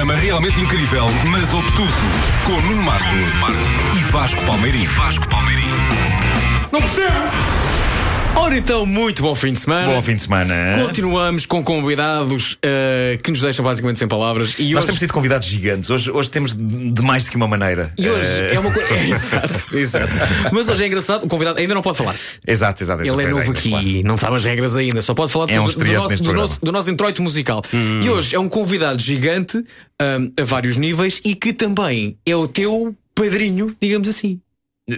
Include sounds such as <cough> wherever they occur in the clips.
programa realmente incrível, mas obtuso. Com Nuno Marco, e Vasco Palmeirim. Vasco Palmeirim. Não percebo! Ora então, muito bom fim de semana. Bom fim de semana. Continuamos com convidados uh, que nos deixam basicamente sem palavras. E Nós hoje... temos tido convidados gigantes. Hoje, hoje temos de mais do que uma maneira. E hoje Eh, é uma coisa. <laughs> <laughs> É, exato, exato. Mas hoje é engraçado, o convidado ainda não pode falar. Exato, exato. Ele é novo aqui, não sabe as regras ainda, só pode falar É um do, do, nosso, do, nosso, do nosso introito musical. E hoje é um convidado gigante um, a vários níveis e que também é o teu padrinho, digamos assim.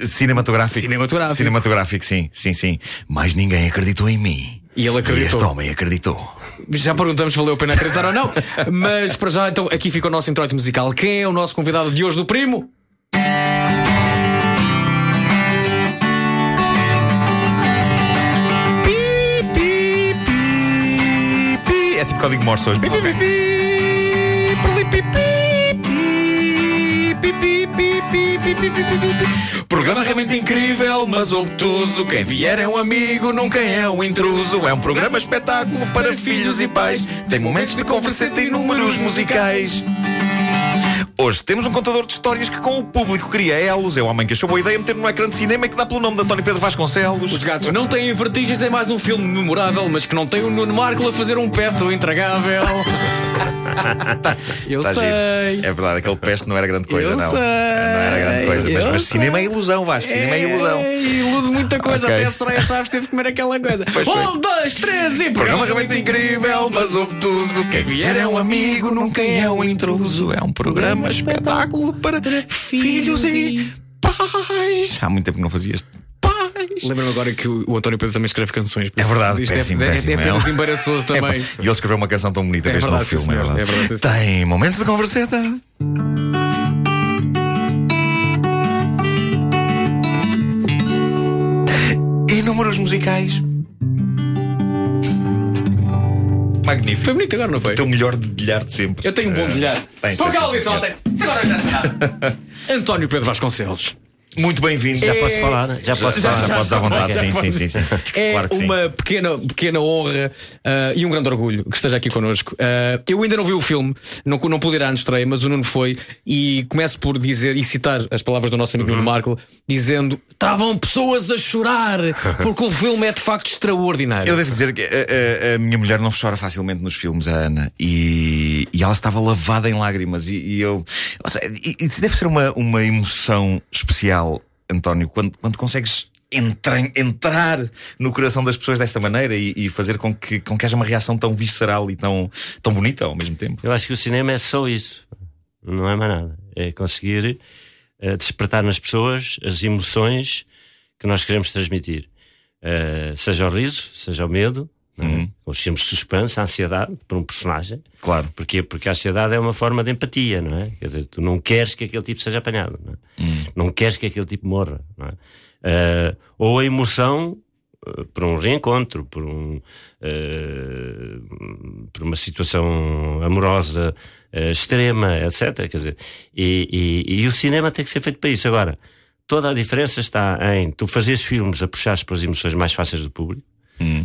Cinematográfico. Cinematográfico. Cinematográfico, sim, sim, sim. Mas ninguém acreditou em mim. E ele E acreditou. este homem acreditou. Já perguntamos se valeu a pena acreditar ou não. Mas para já, então, aqui fica o nosso introito musical. Quem é o nosso convidado de hoje do primo? Pi, pi, pi, pi. É tipo código Morse hoje. Pi, pi, pi, pi. Programa realmente incrível, mas obtuso. Quem vier é um amigo, nunca é um intruso. É um programa espetáculo para filhos e pais. Tem momentos de converseta e números musicais. Hoje temos um contador de histórias que com o público cria elos. É o homem que achou boa ideia meter no ecrã de cinema que dá pelo nome de António Pedro Vasconcelos. Os gatos não têm vertigens, é mais um filme memorável, mas que não tem o Nuno Marco a fazer um pesto intragável. <laughs> Eu Tá sei. giro. É verdade, aquele peste não era grande coisa, Eu não. sei, Não era grande coisa. Mas, mas cinema é ilusão, Vasco. Cinema é ilusão. É, ilude muita coisa, Ok. até a Soraya Chaves teve que comer aquela coisa. Pois um, dois, três e Programa realmente incrível, mas obtuso. Quem vier é um amigo, nunca é um intruso. É um programa espetáculo para filhos e pais. Há muito tempo que não fazia este. Pais. Lembro-me agora que o o António Pedro também escreve canções. É verdade, isto péssimo, é, é, péssimo. é apenas É um- embaraçoso É, também. e ele escreveu uma canção tão bonita É verdade, sim, filme, é senhor. verdade. É verdade. Tem momentos de converseta. E números musicais. Magnífico. Foi bonito agora, não foi? O teu melhor dedilhar de sempre. Eu tenho um bom Eh, bilhar. tens, Foi o que ela disse ontem. Se agora já sabe. <laughs> António Pedro Vasconcelos. Muito bem-vindo. Já Posso falar? Já posso Já, falar? já podes à vontade, já sim, sim, sim, sim. <laughs> É Claro que sim. uma pequena, pequena honra ah, e um grande orgulho que esteja aqui connosco. Ah, eu ainda não vi o filme, não, não pude ir à estreia, mas o Nuno foi. E começo por dizer e citar as palavras do nosso amigo Uhum. Nuno Marco, dizendo: estavam pessoas a chorar, <laughs> porque o filme é de facto extraordinário. Eu devo dizer que a, a- a minha mulher não chora facilmente nos filmes, a Ana, e, e ela estava lavada em lágrimas. E, e eu. ou seja, e- e deve ser uma, uma emoção especial, António, quando, quando consegues entra- entrar no coração das pessoas desta maneira e, e fazer com que, com que haja uma reação tão visceral e tão, tão bonita ao mesmo tempo. Eu acho que o cinema é só isso. Não é mais nada. É conseguir eh, despertar nas pessoas as emoções que nós queremos transmitir. Eh, seja o riso, seja o medo? Uhum. os filmes de suspense, a ansiedade por um personagem. Claro. Porquê? Porque a ansiedade é uma forma de empatia, não é? Quer dizer, tu não queres que aquele tipo seja apanhado, não, é? não queres que aquele tipo morra, não é? Eh, ou a emoção eh, por um reencontro, por, um, eh, por uma situação amorosa extrema, etc. Quer dizer, e, e- e o cinema tem que ser feito para isso. Agora, toda a diferença está em tu fazeres filmes a puxares pelas emoções mais fáceis do público,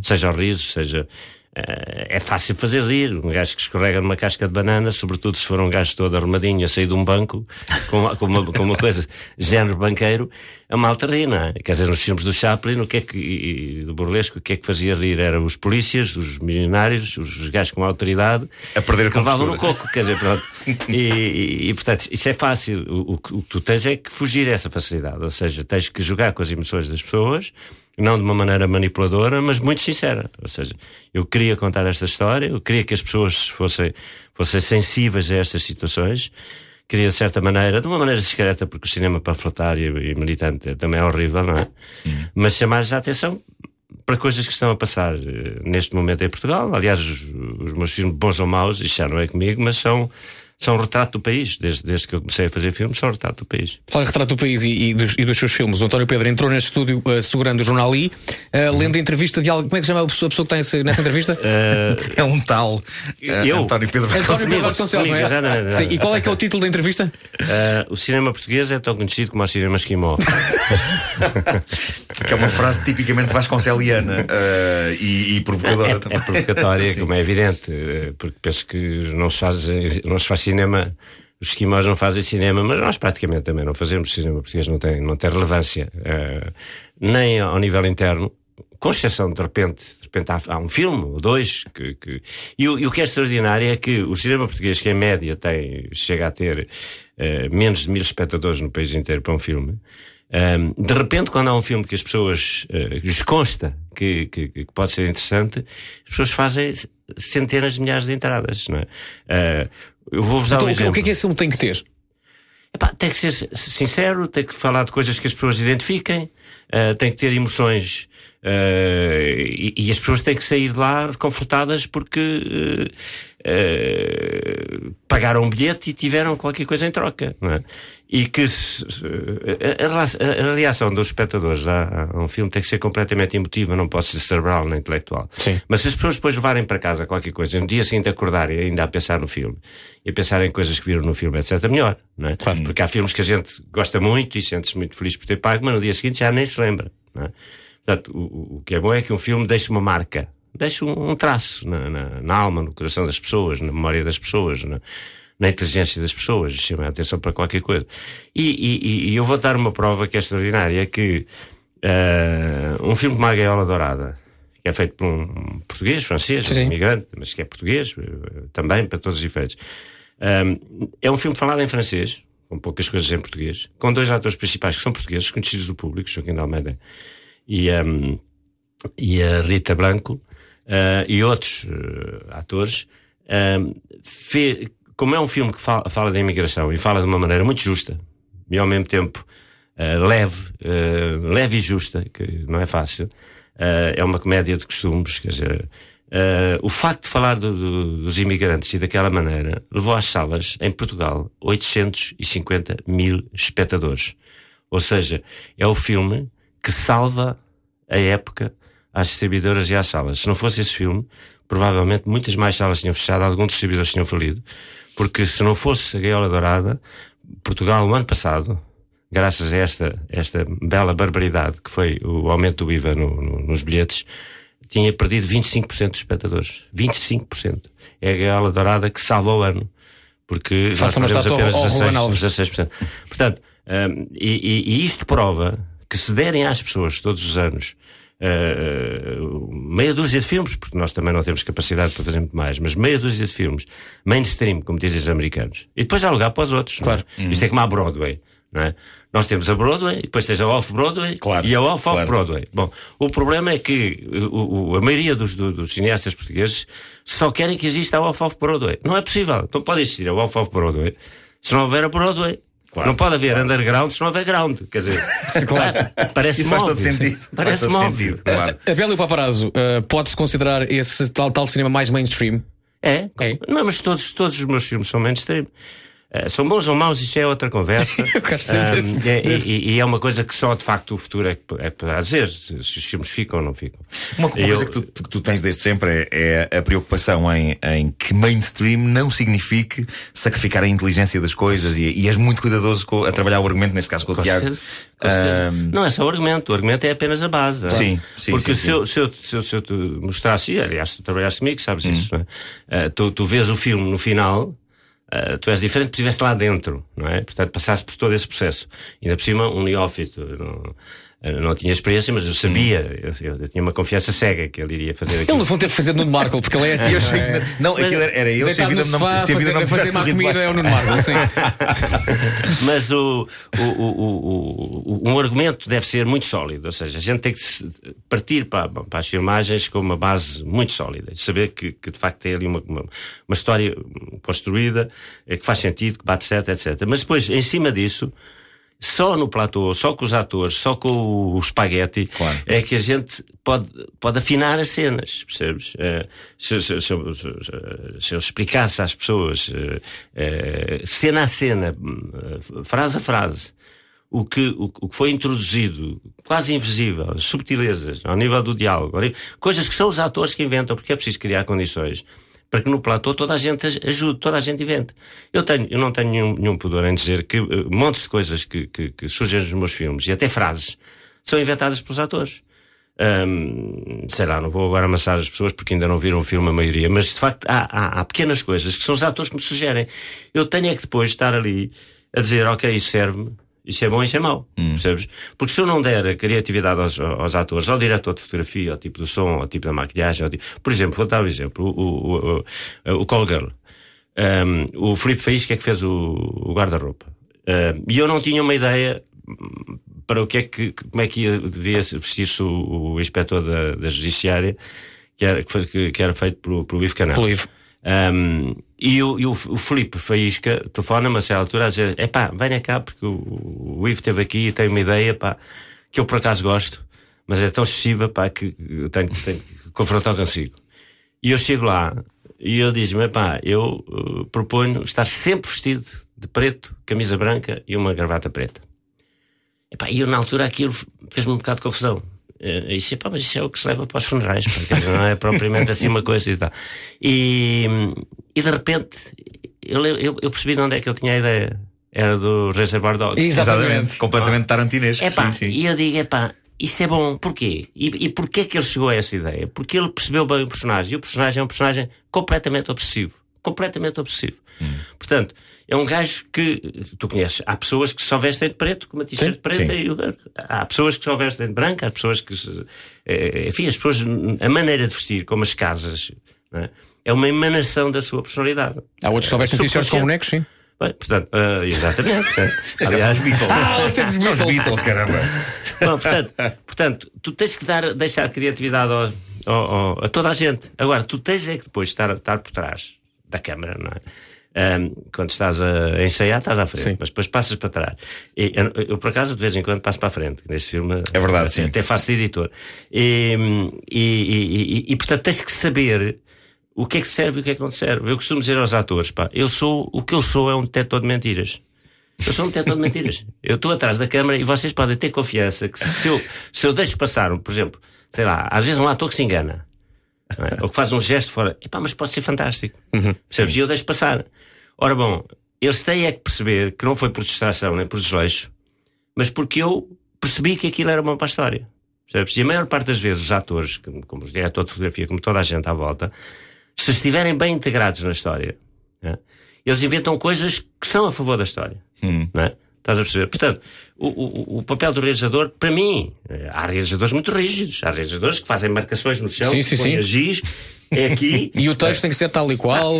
seja o riso, seja. eh, é fácil fazer rir. Um gajo que escorrega numa casca de banana, sobretudo se for um gajo todo arrumadinho a sair de um banco com, com, uma, com uma coisa género banqueiro, a malta ri, não é? Quer dizer, nos filmes do Chaplin, o que é que, e- e do burlesco, o que é que fazia rir? Eram os polícias, os milionários, os gajos com autoridade A perder a que levavam no coco, quer dizer, pronto. <laughs> E, e, portanto, isso é fácil. O, o que o que tu tens é que fugir a essa facilidade. Ou seja, tens que jogar com as emoções das pessoas, não de uma maneira manipuladora, mas muito sincera. Ou seja, eu queria contar esta história, eu queria que as pessoas fossem, fossem sensíveis a estas situações. Queria, de certa maneira, de uma maneira discreta, porque o cinema panfletário e militante também é horrível, não é? Mas chamar-lhes a atenção para coisas que estão a passar eh, neste momento em Portugal. Aliás, os, os meus filmes, bons ou maus, isto já não é comigo, mas são, são retrato do país. Desde, desde que eu comecei a fazer filmes, são retrato do país. Fala em retrato do país e, e dos, e dos seus filmes. O António Pedro entrou neste estúdio uh, segurando o jornal I, uh, lendo a entrevista de algo. Como é que se chama a pessoa, a pessoa que está nesse- nessa entrevista? <laughs> É um tal eh, Eu? António Pedro António Vasconcelos. É? E qual é que é o título da entrevista? O cinema português é tão conhecido como o cinema esquimó. <laughs> Que é uma frase tipicamente vasconceliana e, e provocadora É, também. é provocatória, <laughs> como é evidente, porque penso que não se faz, não se faz cinema. Os esquimós não fazem cinema, mas nós praticamente também não fazemos cinema português, não tem, não tem relevância, uh, nem ao nível interno, com exceção de repente, de repente há, há um filme ou dois que, que... E, o, e, o, que é extraordinário é que o cinema português, que em média tem, chega a ter uh, menos de mil espectadores no país inteiro para um filme, ehm, de repente, quando há um filme que as pessoas uh, lhes consta que, que, que, pode ser interessante, as pessoas fazem centenas de milhares de entradas, não é? Uh, eu vou-vos dar então, um exemplo. O que é que esse filme tem que ter? Epá, tem que ser sincero, tem que falar de coisas que as pessoas identifiquem, uh, tem que ter emoções uh, e, e, as pessoas têm que sair de lá confortadas porque uh, pagaram um bilhete e tiveram qualquer coisa em troca. Não é? E que se, a, a, reação dos espectadores a, a, um filme tem que ser completamente emotiva, não pode ser cerebral nem intelectual. Sim. Mas se as pessoas depois levarem para casa qualquer coisa, no dia seguinte acordarem ainda a pensar no filme e a pensar em coisas que viram no filme, etc., melhor. Não é? Claro. Porque há filmes que a gente gosta muito e sente-se muito feliz por ter pago, mas no dia seguinte já nem se lembra. Não é? Portanto, o, o que é bom é que um filme deixe uma marca deixa um, traço na, na, na, alma, no coração das pessoas, na memória das pessoas, na, na inteligência das pessoas, chama a atenção para qualquer coisa. E, e, e, eu vou dar uma prova que é extraordinária, que uh, um filme como A Gaiola Dourada, que é feito por um português, francês, um imigrante, mas que é português, eh, também, para todos os efeitos, um, é um filme falado em francês, com poucas coisas em português, com dois atores principais que são portugueses, conhecidos do público, Joaquim de Almeida e, um, e a Rita Branco, uh, e outros uh, atores, uh, fe, como é um filme que fala, fala da imigração e fala de uma maneira muito justa e ao mesmo tempo leve, leve e justa, que não é fácil, é uma comédia de costumes, quer dizer, o facto de falar do, do, dos imigrantes e daquela maneira levou às salas, em Portugal, 850 mil espectadores. Ou seja, é o filme que salva a época às distribuidoras e às salas. Se não fosse esse filme, provavelmente muitas mais salas tinham fechado, alguns distribuidores tinham falido, porque se não fosse a Gaiola Dourada, Portugal, no ano passado, graças a esta, esta bela barbaridade que foi o aumento do IVA no, no, nos bilhetes, tinha perdido 25% dos espectadores. 25%. É a Gaiola Dourada que salva o ano. Porque nós perdemos apenas ao, 16%. 16%. Portanto, um, e, e, e isto prova que se derem às pessoas todos os anos uh, meia dúzia de filmes, porque nós também não temos capacidade para fazer muito mais, mas meia dúzia de filmes, mainstream, como dizem os americanos, e depois há lugar para os outros. Claro. É? Isto é como a Broadway. Não é? Nós temos a Broadway, depois tens a Off-Broadway claro, e a Off-Off-Broadway. Claro. Bom, o problema é que o, o, a maioria dos, do, dos, cineastas portugueses só querem que exista a Off-Off-Broadway. Não é possível. Não pode existir a Off-Off-Broadway se não houver a Broadway. Claro, não pode haver claro. underground se não houver ground. Quer dizer, claro. <laughs> parece Isso faz todo sentido. Parece faz todo sentido, claro. A, a Bela e o Paparazzo uh, pode-se considerar esse tal, tal cinema mais mainstream? É, é. Não, mas todos, todos os meus filmes são mainstream. Uh, são bons ou maus, isso é outra conversa. <laughs> Eu um, é, e, e, é uma coisa que só de facto o futuro é, é para dizer se, os filmes ficam ou não ficam. Uma, uma coisa que tu, que tu, tens desde sempre é, é a preocupação em, em, que mainstream não signifique sacrificar a inteligência das coisas e, e és muito cuidadoso com, a trabalhar o argumento, neste caso com, com o Tiago. Um... Não é só o argumento, o argumento é apenas a base. Sim, sim Porque sim, se, Eu, se, eu, se, eu, se eu te mostrasse, aliás, tu trabalhaste comigo, sabes hum. isso, é? uh, tu, tu vês o filme no final Uh, tu és diferente porque estiveste lá dentro, não é? Portanto, passaste por todo esse processo. Ainda por cima, um neófito. Não, não tinha experiência, mas eu sabia, eu, eu, eu, tinha uma confiança cega que ele iria fazer aquilo. Ele não vão ter que fazer Nuno Marco, porque ele é assim. eu achei que, não, aquilo era, era eu, se a vida não, se a vida não fazer má comida é o Nuno Marco, sim. <laughs> mas o, o, o, o, um argumento deve ser muito sólido, ou seja, a gente tem que partir para, para as filmagens com uma base muito sólida, saber que, que de facto tem ali uma, uma, uma história construída, eh, que faz sentido, que bate certo, etc. Mas depois, em cima disso, só no platô, só com os atores, só com o espaguete, claro. é que a gente pode, pode afinar as cenas, percebes? Uh, se, se, se, se, eu explicasse às pessoas, uh, uh, cena a cena, frase a frase, o que, o, o, que foi introduzido, quase invisível, as subtilezas, ao nível do diálogo, coisas que são os atores que inventam, porque é preciso criar condições para que no platô toda a gente ajude, toda a gente invente. Eu, tenho, eu não tenho nenhum, nenhum pudor em dizer que uh, montes de coisas que, que, que, surgem nos meus filmes, e até frases, são inventadas pelos atores. Hum, sei lá, não vou agora amassar as pessoas porque ainda não viram o filme a maioria, mas de facto há, há, há pequenas coisas que são os atores que me sugerem. Eu tenho é que depois estar ali a dizer, ok, isso serve-me, isso é bom, isso é mau, percebes? Porque se eu não der a criatividade aos, aos atores, ao diretor de fotografia, ao tipo do som, ao tipo da maquilhagem, ao tipo... por exemplo, vou dar um exemplo, o, o, o, o Call Girl. Um, o Filipe Faísca é que fez o, o guarda-roupa. Um, e eu não tinha uma ideia hum, para o que é que, como é que ia, devia vestir-se o, o inspetor da, da Judiciária, que era, que, foi, que, que era feito pelo, pelo Ivo Canal. Pelo Ivo. Um, e o, e o, o Filipe Faísca telefona-me a certa altura a dizer: é venha cá, porque o, o Ivo esteve aqui e tem uma ideia pá, que eu por acaso gosto, mas é tão excessiva pá, que eu tenho, tenho que confrontar consigo. E eu chego lá e ele diz-me: pá, eu uh, proponho estar sempre vestido de preto, camisa branca e uma gravata preta. Epá, e eu, na altura, aquilo fez-me um bocado de confusão. Uh, e disse, pá, mas isso é o que se leva para os funerais, porque não é propriamente assim uma coisa e tal. E, e de repente, eu, eu, eu percebi de onde é que ele tinha a ideia. Era do Reservoir Dogs. Exatamente. Completamente tarantinesco. É pá, sim, sim. e eu digo, é pá, isto é bom, porquê? E, e porquê que ele chegou a essa ideia? Porque ele percebeu bem o personagem, e o personagem é um personagem completamente obsessivo. Completamente obsessivo. Portanto, é um gajo que tu conheces. Há pessoas que só vestem de preto, com uma t-shirt preta, sim. e há pessoas que só vestem de branco, há pessoas que. eh, Enfim, as pessoas, a maneira de vestir, como as casas, é? é uma emanação da sua personalidade. Há outros que só vestem t-shirts com bonecos, sim. Bem, portanto, ah, exatamente. é. <laughs> <laughs> São os Beatles. Ah, os Beatles. Os Beatles, caramba. Bom, portanto, portanto, tu tens que dar, deixar criatividade ao- ao- ao- a toda a gente. Agora, tu tens é que depois estar, estar por trás da câmara, não é? Ahm, quando estás a ensaiar, estás à frente, Sim. mas depois passas para trás. E, eu, eu, por acaso, de vez em quando passo para a frente. Neste filme, É verdade, sim. até faço de editor. E, e, e- e- e, portanto, tens que saber o que é que serve e o que é que não serve. Eu costumo dizer aos atores, pá, eu sou, o que eu sou é um detector de mentiras. Eu sou um detector de mentiras. Eu estou atrás da câmara e vocês podem ter confiança que se eu, se eu deixo passar, um, por exemplo, sei lá, às vezes um ator que se engana, é? ou que faz um gesto fora, epá, mas pode ser fantástico. Sabes? E eu deixo passar. Ora bom, eles têm é que perceber que não foi por distração nem por desleixo, mas porque eu percebi que aquilo era bom para a história. Percebes? E a maior parte das vezes os atores, como os diretores de fotografia, como toda a gente à volta, se estiverem bem integrados na história, né, eles inventam coisas que são a favor da história. Não é? Estás a perceber? Portanto, o, o, o papel do realizador, para mim, eh, há realizadores muito rígidos. Há realizadores que fazem marcações no chão, Sim, sim, sim. giz, é aqui. <laughs> E o texto tem que ser tal e qual.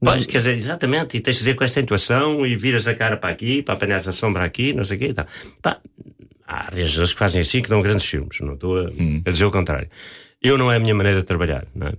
Pois, quer dizer, exatamente, e tens de dizer com esta intuação e viras a cara para aqui, para apanhar a sombra aqui, não sei o quê. e tal. Pá, há realizadores que fazem assim que dão grandes filmes, não estou a, a dizer o contrário. Eu não é a minha maneira de trabalhar, não é?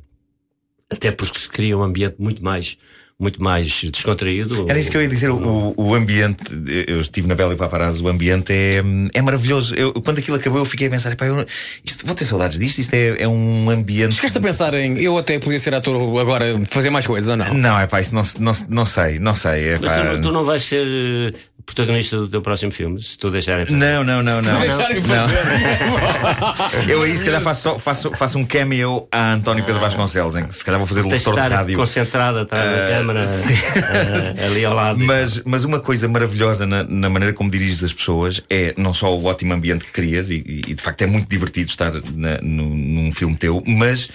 Até porque se cria um ambiente muito mais, muito mais descontraído. Era isso que eu ia dizer. O, o ambiente, eu estive na Bela e Paparazzo, o ambiente é, é maravilhoso. Eu, quando aquilo acabou, eu fiquei a pensar: "Epá, eu, isto, vou ter saudades disto. Isto é, é um ambiente. Chegaste a pensar em eu até podia ser ator agora, fazer mais coisas ou não? Não, é pá, isso não, não, não sei, não sei. Mas epá. tu, não- tu não vais ser protagonista do teu próximo filme, se tu deixarem fazer. Não, não, não, não. Deixarem Não. fazer. Eu aí se calhar faço, faço, faço um cameo a António Pedro Vasconcelos, em que se calhar vou fazer de locutor de rádio. concentrado atrás da câmara, eh, ali ao lado. Mas, mas uma coisa maravilhosa na, na maneira como diriges as pessoas é não só o ótimo ambiente que crias, e, e de facto é muito divertido estar na- no- num filme teu, mas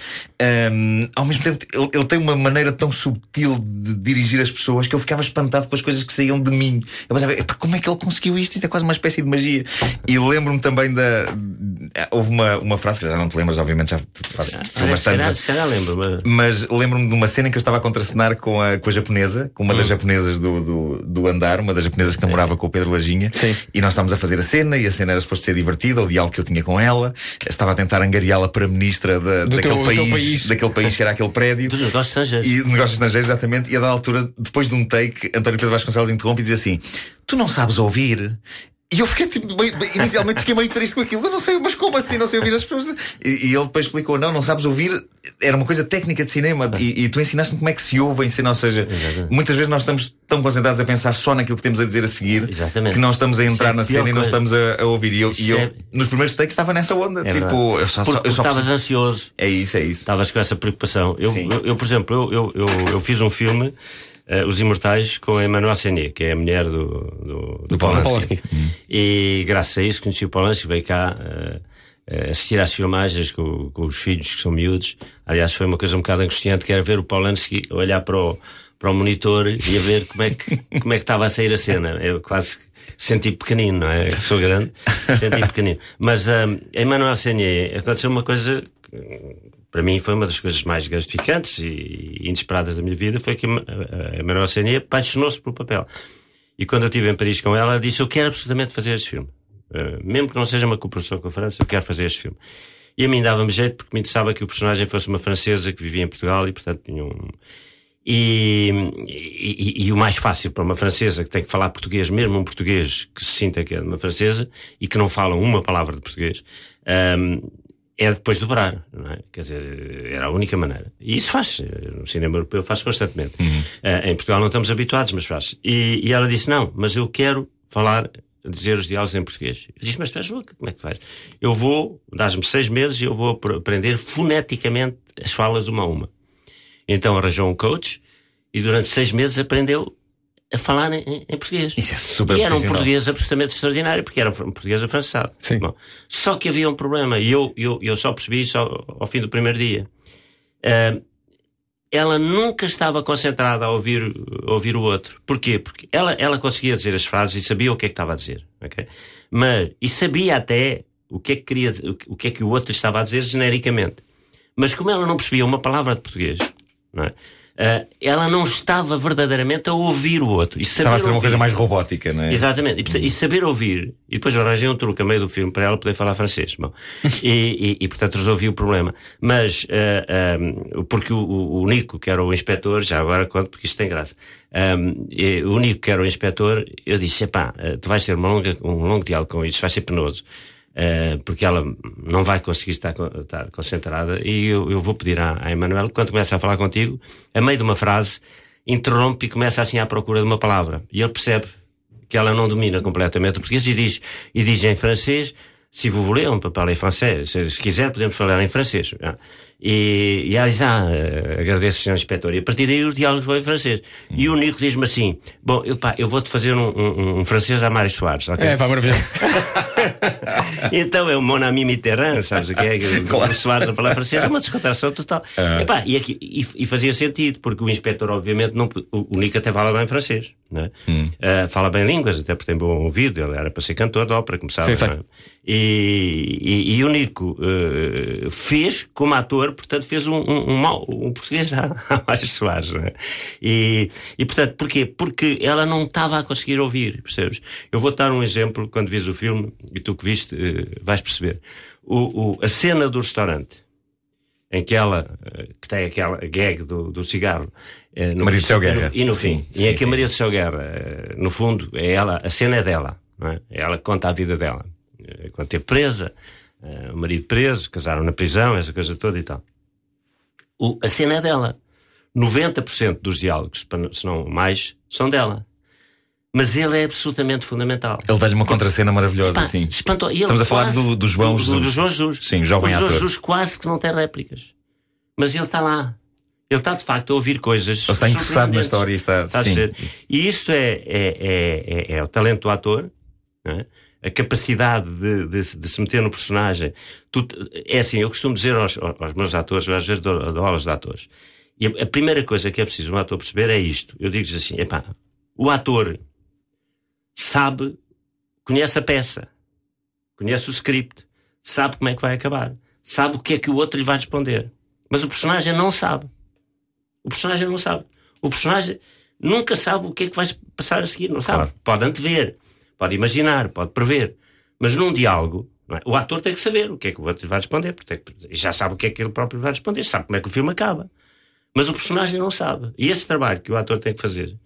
hum, ao mesmo tempo ele, ele tem uma maneira tão subtil de dirigir as pessoas que eu ficava espantado com as coisas que saíam de mim. Eu pensava, "Epá, como é que ele conseguiu isto? Isto é quase uma espécie de magia. E lembro-me também da. Houve uma, uma frase que já não te lembras, obviamente, já foi se, bastante. calhar, mas- se calhar lembro, mas mas lembro-me de uma cena em que eu estava a contracenar com a, com a japonesa, com uma Hum. das japonesas do, do, do andar, uma das japonesas que namorava com o Pedro Lajinha. Sim. E nós estávamos a fazer a cena e a cena era suposto ser divertida, o diálogo que eu tinha com ela. Estava a tentar angariá-la para ministra da, daquele, teu- país, país. daquele país que era aquele prédio. dos negócios estrangeiros. E negócios estrangeiros, exatamente. E a dada altura, depois de um take, António Pedro Vasconcelos interrompe e diz assim: Tu não sabes ouvir? E eu fiquei tipo, bem- inicialmente fiquei meio triste com aquilo. Eu não sei, mas como assim? Não sei ouvir as pessoas. E, e ele depois explicou: Não, não sabes ouvir. Era uma coisa técnica de cinema. E, e tu ensinaste-me como é que se ouve em cena. Ou seja, muitas vezes nós estamos tão concentrados a pensar só naquilo que temos a dizer a seguir Exatamente. que não estamos a entrar é na cena e não coisa. estamos a, a ouvir. E eu, e eu é- nos primeiros takes, estava nessa onda. É tipo, eu só, Porque só estavas ansioso. É isso, é isso. Estavas com essa preocupação. Eu, eu, eu, por exemplo, eu, eu, eu, eu fiz um filme, eh, Os Imortais, com a Emmanuel Senier, que é a mulher do, do, do, Polanski. Polanski. E graças a isso conheci o Polanski, veio cá. eh, assistir às filmagens com, com, os filhos que são miúdos. Aliás, foi uma coisa um bocado angustiante, que era ver o Polanski olhar para o, para o monitor e a ver como é que, <laughs> como é que estava a sair a cena. Eu quase senti pequenino, não é? Sou grande, senti pequenino. Mas um, em Manuel Senhé aconteceu uma coisa para mim foi uma das coisas mais gratificantes e inesperadas da minha vida foi que a Manuel Senhé apaixonou-se pelo papel. E quando eu estive em Paris com ela, ela disse: Eu quero absolutamente fazer este filme. Uh, mesmo que não seja uma cooperação com a França, eu quero fazer este filme. E a mim dava-me jeito porque me interessava que o personagem fosse uma francesa que vivia em Portugal e, portanto, tinha um. E, e, e, o mais fácil para uma francesa que tem que falar português, mesmo um português que se sinta que é uma francesa e que não fala uma palavra de português, um, é depois dobrar, não é? Quer dizer, era a única maneira. E isso faz, no cinema europeu faz constantemente. Uhum. Uh, em Portugal não estamos habituados, mas faz. E, e, ela disse: Não, mas eu quero falar, dizer os diálogos em português. Eu disse: Mas tu és louca, como é que faz? Eu vou, dás-me seis meses e eu vou aprender foneticamente as falas uma a uma. Então arranjou um coach e durante seis meses aprendeu a falar em, em, português. Isso é super E era um português absolutamente extraordinário, porque era um português afrancesado. Sim. Bom, só que havia um problema, e eu, eu, eu só percebi isso ao, ao fim do primeiro dia. Uh, ela nunca estava concentrada a ouvir, a ouvir o outro. Porquê? Porque ela, ela conseguia dizer as frases e sabia o que é que estava a dizer. Okay? Mas, e sabia até o que é que queria, o que é que o outro estava a dizer genericamente. Mas como ela não percebia uma palavra de português, não é? Uh, ela não estava verdadeiramente a ouvir o outro. E estava a ser uma coisa mais robótica, não é? Exatamente. E, e, saber ouvir. E depois arranjei um truque a meio do filme para ela poder falar francês. Bom, e, e, e, portanto resolvi o problema. Mas, uh, ah, um, porque o, o, Nico, que era o inspetor, já agora conto porque isto tem graça. Um, o Nico, que era o inspetor, eu disse: epá, tu vais ter uma longa, um longo diálogo com isto, vai ser penoso. Uh, porque ela não vai conseguir estar, estar concentrada. E eu, eu, vou pedir à, à Emanuel, quando começa a falar contigo, a meio de uma frase, interrompe e começa assim à procura de uma palavra. E ele percebe que ela não domina completamente o português e diz, e diz em francês se vous voulez, on peut parler français. Se, se quiser, podemos falar em francês. E, e ela diz, ah, agradeço, Sr. Inspetor. E a partir daí os diálogos vão em francês. Hum. E o Nico diz-me assim, bom, eu, pá, eu vou-te fazer um, um, um, francês a Mário Soares, ok? É, pá, maravilhoso. <laughs> então é o Mon Ami Mitterrand, sabes o que é? claro. O Soares a falar francês é uma descontração total. Uhum. Epá, e, aqui, e, e, fazia sentido, porque o Inspetor, obviamente, não, o, o Nico até fala bem francês. Né? Hum. Uh, fala bem línguas, até porque tem bom ouvido. Ele era para ser cantor de ópera, começava. Sim, sim. E, e, e, o Nico uh, fez como ator, portanto, fez um, um, um, mal, um português a <laughs> mais Soares. Né? E, e, portanto, porquê? Porque ela não estava a conseguir ouvir, percebes? Eu vou dar um exemplo quando vis o filme, e tu que viste, uh, vais perceber. O, o, a cena do restaurante em que ela, que tem aquela gag do, do cigarro. No, Maria do Céu Guerra. E no sim, fim. Sim, e é que a Maria do Céu Guerra, no fundo, é ela, a cena é dela. Não é? Ela conta a vida dela. Eh, quando esteve presa, o marido preso, casaram na prisão, essa coisa toda e tal. O, a cena é dela. 90% dos diálogos, se não mais, são dela. Mas ele é absolutamente fundamental. Ele dá-lhe uma contracena maravilhosa, Epá, sim. Espantou. Estamos a falar do, do João Jesus. Do, do João Jesus. Sim, jovem o João ator. Jesus quase que não tem réplicas. Mas ele está lá. Ele está de facto a ouvir coisas. Ele está interessado na história e está. está sim. E isso é, é, é, é, é o talento do ator. É? a capacidade de, de, de, se meter no personagem. Tu, é assim, eu costumo dizer aos, aos meus atores, às vezes dou, dou aulas de atores, e a, a, primeira coisa que é preciso um ator perceber é isto. Eu digo-lhes assim: epá, o ator sabe, conhece a peça, conhece o script, sabe como é que vai acabar, sabe o que é que o outro lhe vai responder. Mas o personagem não sabe. O personagem não sabe. O personagem nunca sabe o que é que vai passar a seguir, não sabe. Claro. Pode antever pode imaginar, pode prever. Mas num diálogo, é? o ator tem que saber o que é que o outro vai responder, porque já sabe o que é que ele próprio vai responder, sabe como é que o filme acaba. Mas o personagem não sabe. E esse trabalho que o ator tem que fazer,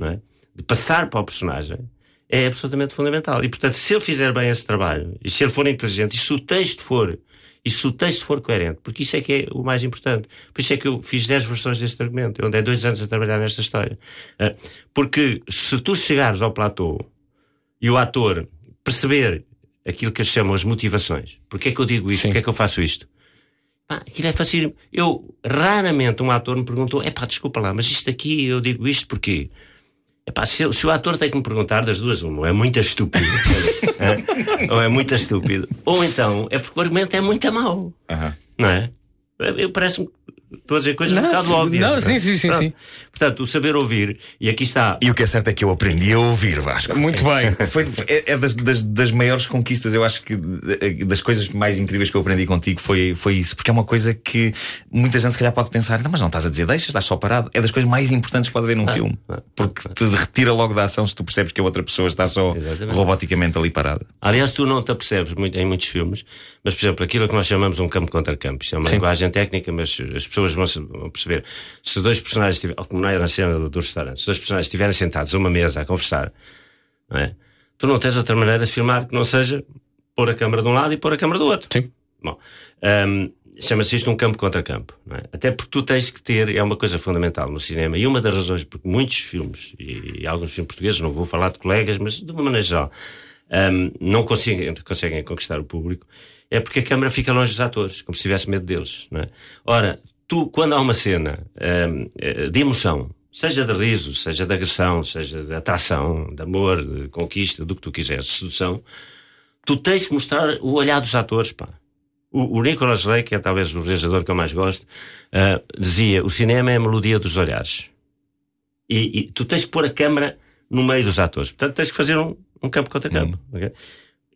é? de passar para o personagem, é absolutamente fundamental. E portanto, se ele fizer bem esse trabalho, e se ele for inteligente, e se o texto for, e se o texto for coerente, porque isso é que é o mais importante. Por isso é que eu fiz 10 versões deste argumento. Eu andei dois anos a trabalhar nesta história. Ah, porque se tu chegares ao platô e o ator perceber aquilo que eles chamam as motivações. Porquê é que eu digo isto? Porquê é que eu faço isto? Pá, aquilo é fácil. Eu, raramente, um ator me perguntou: é pá, desculpa lá, mas isto aqui eu digo isto porquê? Epá, se, se o ator tem que me perguntar das duas, uma, ou é muito estúpido, hã? <laughs> ou é muito estúpido, ou então é porque o argumento é muito mau, não é? Eu parece-me estou a dizer coisas um bocado óbvias. não, sim, sim, sim, sim. Portanto, o saber ouvir, e aqui está. E o que é certo é que eu aprendi a ouvir, Vasco. Muito bem. <laughs> Foi, é é das, das, das maiores conquistas, eu acho que eh, das coisas mais incríveis que eu aprendi contigo foi, foi isso, porque é uma coisa que muita gente se calhar pode pensar, "Não, mas não estás a dizer deixa, estás só parado. É das coisas mais importantes que pode haver num filme, ah, porque te retira logo da ação se tu percebes que a outra pessoa está só Exatamente. roboticamente ali parada. Aliás, tu não te apercebes em muitos filmes, mas, por exemplo, aquilo que nós chamamos um campo contra campo. Isto é uma linguagem técnica, mas as pessoas vão, perceber. Se dois personagens estiverem, como não era na cena do, do restaurante, se dois personagens estiverem sentados a uma mesa a conversar, não é? tu não tens outra maneira de filmar que não seja pôr a câmara de um lado e pôr a câmara do outro. Sim. Bom, hum, chama-se isto um campo contra campo. É? Até porque tu tens que ter, é uma coisa fundamental no cinema, e uma das razões porque muitos filmes, e, e alguns filmes portugueses, não vou falar de colegas, mas de uma maneira geral, hum, não conseguem, conseguem conquistar o público, é porque a câmara fica longe dos atores, como se tivesse medo deles. É? Ora, tu, quando há uma cena hum, eh, de emoção, seja de riso, seja de agressão, seja de atração, de amor, de conquista, do que tu quiseres, sedução, tu tens que mostrar o olhar dos atores, pá. O, o Nicholas Ray, que é talvez o realizador que eu mais gosto, ah, dizia: o cinema é a melodia dos olhares. E, e tu tens que pôr a câmara no meio dos atores. Portanto, tens que fazer um, um campo contra campo. ok?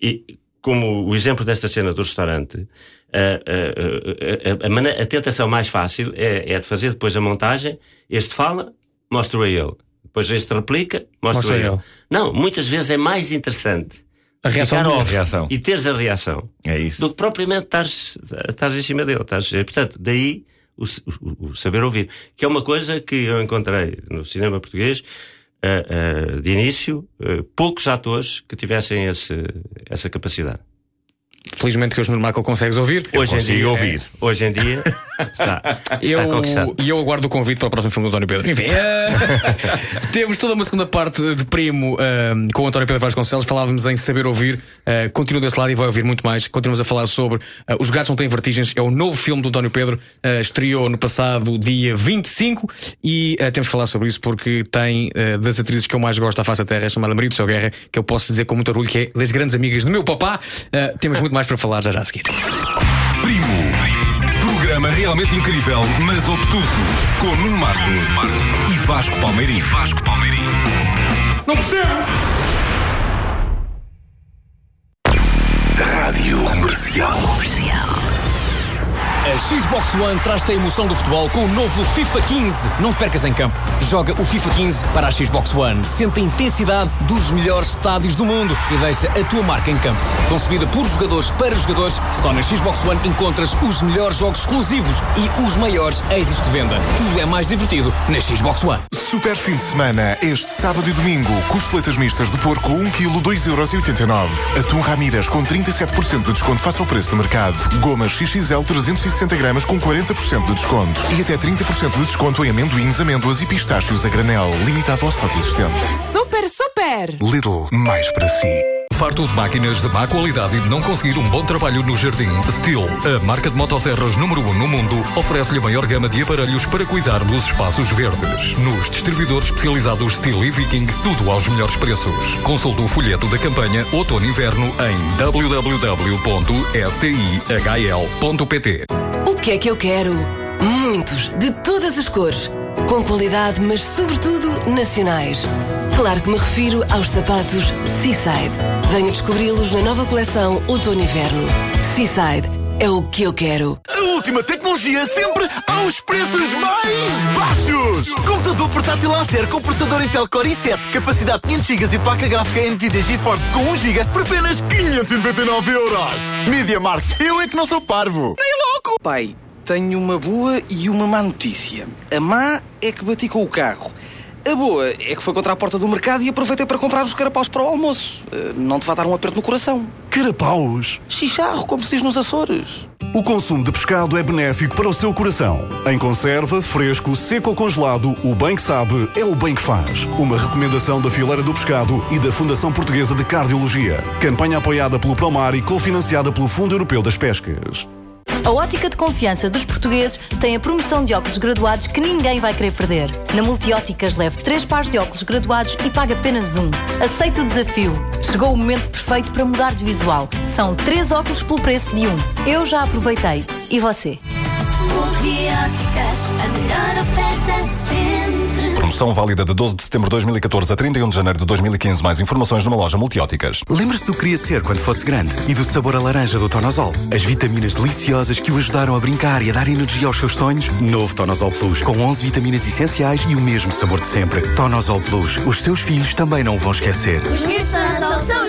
E como o exemplo desta cena do restaurante, a, a, a, tentação mais fácil é, é de fazer depois a montagem. Este fala, mostra a ele. Depois este replica, mostra, Mostra a ele. ele. Não, muitas vezes é mais interessante A reação ficar do- off reação. e teres a reação É isso. do que propriamente estás, em cima dele. Estás, portanto, daí o, o- o saber ouvir, que é uma coisa que eu encontrei no cinema português ah, ah, de início, ah, poucos atores que tivessem esse, essa capacidade. Felizmente que hoje no Marco consegues ouvir. hoje em consigo dia, ouvir. Hoje em dia <laughs> está, Eu, está conquistado. e eu aguardo o convite para o próximo filme do António Pedro. Enfim, eh, <laughs> temos toda uma segunda parte de primo eh, com o António Pedro Vasconcelos. Falávamos em saber ouvir. Uh, continua desse lado e vai ouvir muito mais. Continuamos a falar sobre eh, Os Gatos Não Têm Vertigens. É o novo filme do António Pedro. eh, estreou no passado dia 25 e temos que falar sobre isso porque tem das atrizes que eu mais gosto à face da terra, é chamada Maria do Seu Guerra, que eu posso dizer com muito orgulho que é das grandes amigas do meu papá. Temos muito mais para falar já já a seguir. Primo. Programa realmente incrível, mas obtuso. Com Nuno Marco e Vasco Palmeirim. Vasco Palmeirim. Não percebo! Rádio Comercial. A Xbox One traz-te a emoção do futebol com o novo FIFA 15. Não te percas em campo. Joga o FIFA 15 para a Xbox One. Sente a intensidade dos melhores estádios do mundo e deixa a tua marca em campo. Concebida por jogadores para jogadores, só na Xbox One encontras os melhores jogos exclusivos e os maiores êxitos de venda. Tudo é mais divertido na Xbox One. Super fim de semana, este sábado e domingo. Costeletas mistas de porco, 1 kg, 2,89€. Atum Ramírez com 37% de desconto face ao preço do mercado. Gomas XXL 360 gramas com 40% de desconto. E até 30% de desconto em amendoins, amêndoas e pistácios a granel. Limitado ao estoque existente. Super, super! Lidl, mais para si. Farto de máquinas de má qualidade e de não conseguir um bom trabalho no jardim, Steel, a marca de motosserras número 1 um no mundo, oferece-lhe a maior gama de aparelhos para cuidar dos espaços verdes. Nos distribuidores especializados Steel e Viking, tudo aos melhores preços. Consulte o folheto da campanha Outono-Inverno em www.stihl.pt. O que é que eu quero? Muitos, de todas as cores. Com qualidade, mas sobretudo nacionais. Claro que me refiro aos sapatos Seaside. Venha descobri-los na nova coleção Outono-Inverno. Seaside é o que eu quero. A última tecnologia sempre aos preços mais baixos! Computador portátil Acer com processador Intel Core i7, capacidade 500 GB e placa gráfica NVIDIA GeForce com 1 GB por apenas 599 euros! Media Markt, eu é que não sou parvo! Nem louco! Pai, tenho uma boa e uma má notícia. A má é que bati com o carro. A boa é que foi contra a porta do mercado e aproveitei para comprar os carapaus para o almoço. Eh, Não te vai dar um aperto no coração. Carapaus! Chicharro, como se diz nos Açores. O consumo de pescado é benéfico para o seu coração. Em conserva, fresco, seco ou congelado, o bem que sabe é o bem que faz. Uma recomendação da Fileira do Pescado e da Fundação Portuguesa de Cardiologia. Campanha apoiada pelo Promar e cofinanciada pelo Fundo Europeu das Pescas. A ótica de confiança dos portugueses tem a promoção de óculos graduados que ninguém vai querer perder. Na Multióticas leve três pares de óculos graduados e paga apenas um. Aceite o desafio. Chegou o momento perfeito para mudar de visual. São três óculos pelo preço de um. Eu já aproveitei. E você? Multióticas, a melhor oferta sempre. Promoção válida de 12 de setembro de 2014 a 31 de janeiro de 2015. Mais informações numa loja multióticas. Lembra-se do que queria ser quando fosse grande e do sabor a laranja do Tonosol? As vitaminas deliciosas que o ajudaram a brincar e a dar energia aos seus sonhos? Novo Tonosol Plus, com 11 vitaminas essenciais e o mesmo sabor de sempre. Tonosol Plus, os seus filhos também não o vão esquecer. Os miúdos são, são os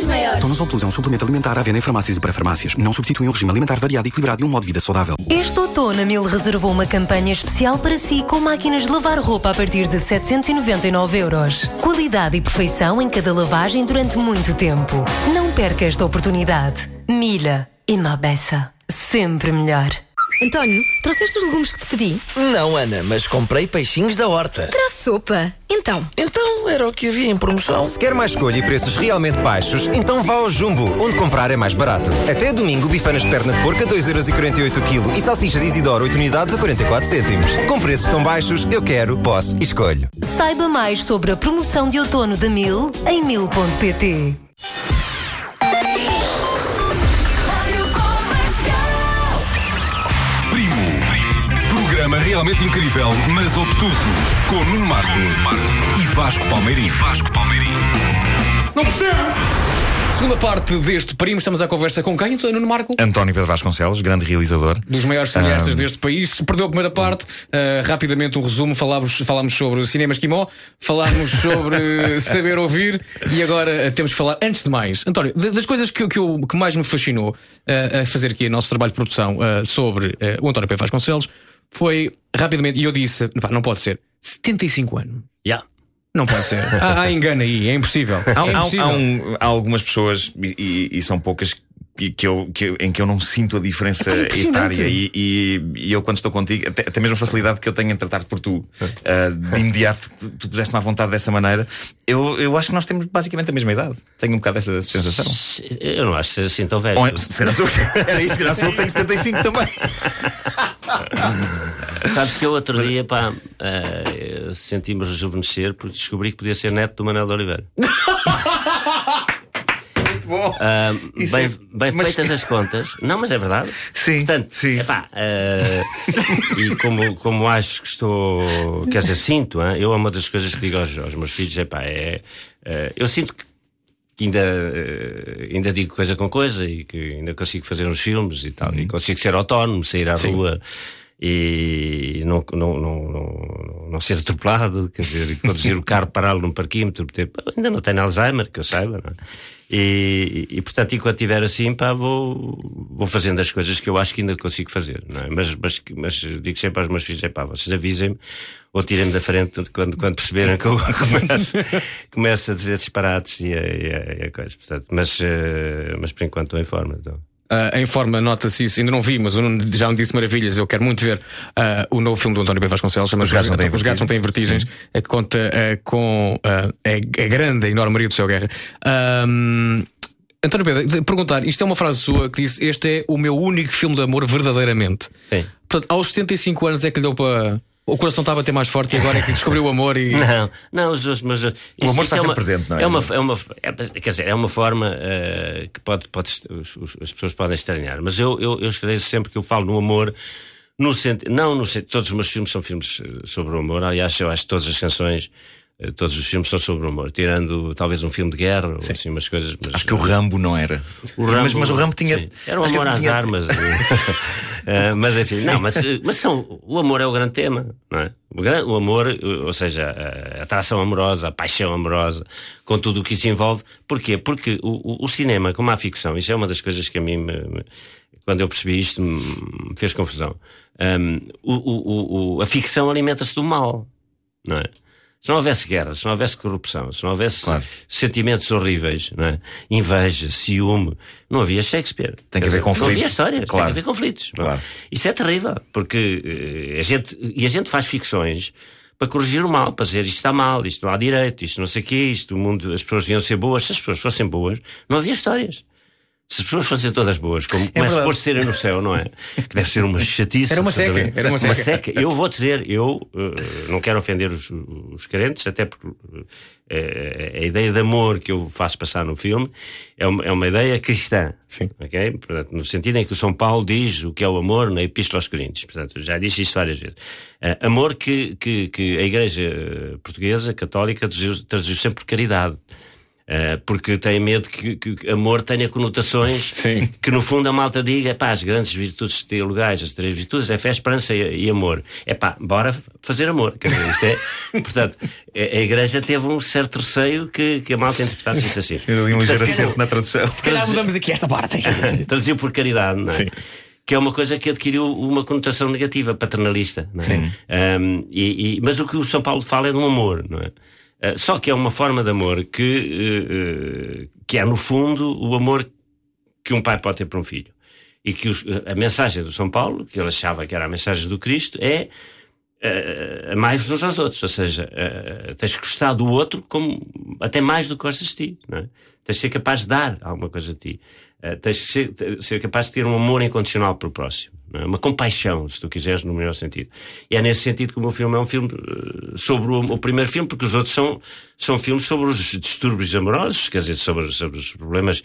maiores. Tonosol Plus é um suplemento alimentar à venda em farmácias e para-farmácias. Não substitui um regime alimentar variado e equilibrado e um modo de vida saudável. Este outono, a Mil reservou uma campanha especial para si com máquinas de lavar roupa a partir de 799 euros. Qualidade e perfeição em cada lavagem durante muito tempo. Não perca esta oportunidade. Milha e Mabessa. Sempre melhor. António, trouxeste os legumes que te pedi? Não, Ana, mas comprei peixinhos da horta. Para sopa. Então? Então era o que havia em promoção. Se quer mais escolha e preços realmente baixos, então vá ao Jumbo, onde comprar é mais barato. Até domingo, bifanas de perna de porco a 2,48€ o quilo e salsichas Isidoro 8 unidades a 44 cêntimos. Com preços tão baixos, eu quero, posso e escolho. Saiba mais sobre a promoção de outono da Mil em mil.pt. Programa realmente incrível, mas obtuso. Com Nuno Marco e Vasco Palmeirim. Vasco Palmeirim. Não percebo! Segunda parte deste primo, estamos à conversa com quem? Nuno Marco? António Pedro Vasconcelos, grande realizador. Dos maiores cineastas Ah, deste país. Se perdeu a primeira parte, ah, rapidamente um resumo. Falámos, falámos sobre o cinema esquimó, falámos sobre <laughs> saber ouvir e agora ah, temos que falar, antes de mais, António, da- das coisas que, que, eu- que mais me fascinou ah, a fazer aqui o nosso trabalho de produção sobre o António Pedro Vasconcelos foi rapidamente, e eu disse: "Pá, não pode ser, 75 anos. Yeah. Não pode ser. <laughs> Há, há engano aí, é impossível. Há, é impossível. há um- há algumas pessoas, e, e- são poucas, que, que eu, que eu- em que eu não sinto a diferença É impressionante. etária. E, e- e eu, quando estou contigo, até, até mesmo a facilidade que eu tenho em tratar-te por tu, ah, de imediato, tu, tu puseste-me à vontade dessa maneira. Eu, eu acho que nós temos basicamente a mesma idade. Tenho um bocado essa sensação. Eu não acho que seja assim tão velho. Ou é- se calhar <laughs> sou- Era isso, calhar sou eu que tenho 75 também. <laughs> <laughs> Sabes que eu outro dia, pá, eh, senti-me rejuvenescer porque descobri que podia ser neto do Manuel de Oliveira. <laughs> bom. Ah, Isso bem é- bem mas- feitas as contas. Não, mas é verdade. Sim. Portanto, epá, ah, e como, como acho que estou. Quer dizer, sinto, hein? eu é uma das coisas que digo aos, aos meus filhos, epá, é. ah, eu sinto que que ainda, eh, ainda digo coisa com coisa e que ainda consigo fazer uns filmes e tal, e consigo ser autónomo, sair à Sim. rua e não, não, não, não, não ser atropelado, quer dizer, e conduzir o carro, pará-lo num parquímetro, ainda não tenho Alzheimer, que eu saiba, não é? E, e, portanto, enquanto estiver assim, pá, vou, vou fazendo as coisas que eu acho que ainda consigo fazer, não é? Mas, mas, mas digo sempre aos meus filhos, é pá, vocês avisem-me ou tirem-me da frente quando, quando perceberem que eu <laughs> começo, começo a dizer disparates e a, e a- e a coisa, portanto, mas, eh, mas por enquanto estou em forma, então. Ah, em forma, nota-se isso, ainda não vi, mas já me disse maravilhas. Eu quero muito ver ah, o novo filme do António Pedro Vasconcelos, chama-se Os Gatos Não Têm Os Gatos Não Têm Vertigens, é que conta ah, com a, a grande, a enorme Maria do Céu Guerra. Ahm, António Pedro, perguntar, isto é uma frase sua que disse: Este é o meu único filme de amor, verdadeiramente. Sim. Portanto, aos 75 anos é que lhe deu para. O coração estava a ter mais forte e agora é que descobriu o amor e. <laughs> Não, não, mas uh, isso- amor está é sempre uma, presente, não é? É uma, é uma, é, quer dizer, é uma forma uh, que pode, pode os- os- as pessoas podem estranhar, mas eu, eu, eu escrevo sempre que eu falo no amor. No sentido, não no sentido, todos os meus filmes são filmes uh, sobre o amor. Aliás, eu acho que todas as canções, todos os filmes são sobre o amor, tirando talvez um filme de guerra ou assim umas coisas. Mas, Acho que o Rambo não era. o Rambo, mas, mas o Rambo tinha. sim. Era um que amor às tinha- armas. <laughs> Eh, mas enfim, Sim. não, mas, mas são, o amor é o grande tema, não é? O, amor, ou seja, a atração amorosa, a paixão amorosa, com tudo o que isso envolve. Porquê? Porque o, o- cinema, como a ficção, isso é uma das coisas que a mim, me- me- quando eu percebi isto, me fez confusão. Um, o- o- a ficção alimenta-se do mal, não é? Se não houvesse guerra, se não houvesse corrupção, se não houvesse sentimentos horríveis, não é? inveja, ciúme, não havia Shakespeare. Tem que haver dizer, conflito. Não havia histórias, tem Claro. que haver conflitos. Claro. Isso é terrível, porque eh, a gente, e a gente faz ficções para corrigir o mal, para dizer isto está mal, isto não há direito, isto não sei o quê, isto o mundo, as pessoas deviam ser boas. Se as pessoas fossem boas, não havia histórias. Se as pessoas fossem todas boas, como começa verdade. por serem no céu, não é? Que deve ser uma chatice. Era uma seca, era uma seca. Eu vou dizer, eu eh, não quero ofender os, os crentes, até porque eh, a ideia de amor que eu faço passar no filme é uma, é uma ideia cristã. Sim. ok? Portanto, no sentido em que o São Paulo diz o que é o amor na Epístola aos Coríntios. Portanto, já disse isso várias vezes. Eh, amor que, que, que a Igreja Portuguesa, Católica, traduziu, traduziu sempre por caridade. Eh, porque tem medo que, que amor tenha conotações <laughs> que no fundo a malta diga pá, as grandes virtudes teologais, as três virtudes é fé, esperança e, e amor. É pá, bora fazer amor. Dizer, isto é, <laughs> portanto, a, a igreja teve um certo receio que, que a malta interpretasse isso assim. Eu li um ligeiro acerto na tradução. Se calhar mudamos aqui esta parte. <laughs> Traduziu por caridade, não é? Que é uma coisa que adquiriu uma conotação negativa, paternalista. Não é? Sim. Um, e, e- mas o que o São Paulo fala é de um amor, não é? Uh, só que é uma forma de amor que, uh, uh, que é, no fundo, o amor que um pai pode ter para um filho. E que os- a mensagem do São Paulo, que ele achava que era a mensagem do Cristo, é uh, amai-vos uns aos outros. Ou seja, uh, tens que gostar do outro como, até mais do que gostas de ti. Não é? Tens de ser capaz de dar alguma coisa a ti. Uh, tens que ser, ser capaz de ter um amor incondicional para o próximo. é? Uma compaixão, se tu quiseres, no melhor sentido. E é nesse sentido que o meu filme é um filme uh, sobre o, o primeiro filme, porque os outros são, são filmes sobre os distúrbios amorosos, quer dizer, sobre, sobre os problemas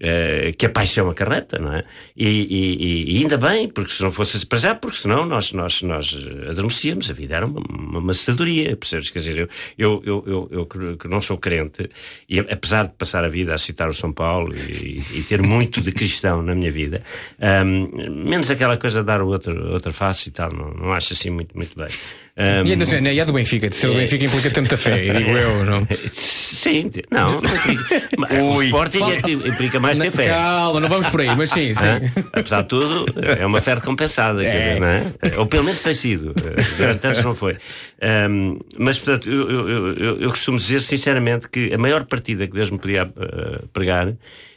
eh, que a paixão acarreta, não é? E, e- e ainda bem, porque se não fosse para já, porque senão nós, nós, nós adormecíamos, a vida era uma, uma macedoria, percebes? Quer dizer, eu, eu, eu, eu, que- não sou crente, e apesar de passar a vida a citar o São Paulo e, e ter muito de cristão na minha vida, ahm, menos aquela coisa de dar outra, outra face e tal, não, não acho assim muito, muito bem. Ahm, E ainda assim, e é do Benfica. De ser do É. Benfica implica muita fé, digo eu, não? <laughs> Sim, não, não implica. Mas o. Sporting é que implica mais ter fé. calma, não vamos por aí, mas sim, sim. Hã? Apesar de tudo, é uma fé recompensada, quer É. dizer, não é? Ou pelo menos tem sido. Durante anos não foi. Ahm, mas, portanto, eu, eu, eu- eu- costumo dizer sinceramente que a maior partida que Deus me podia ah, pregar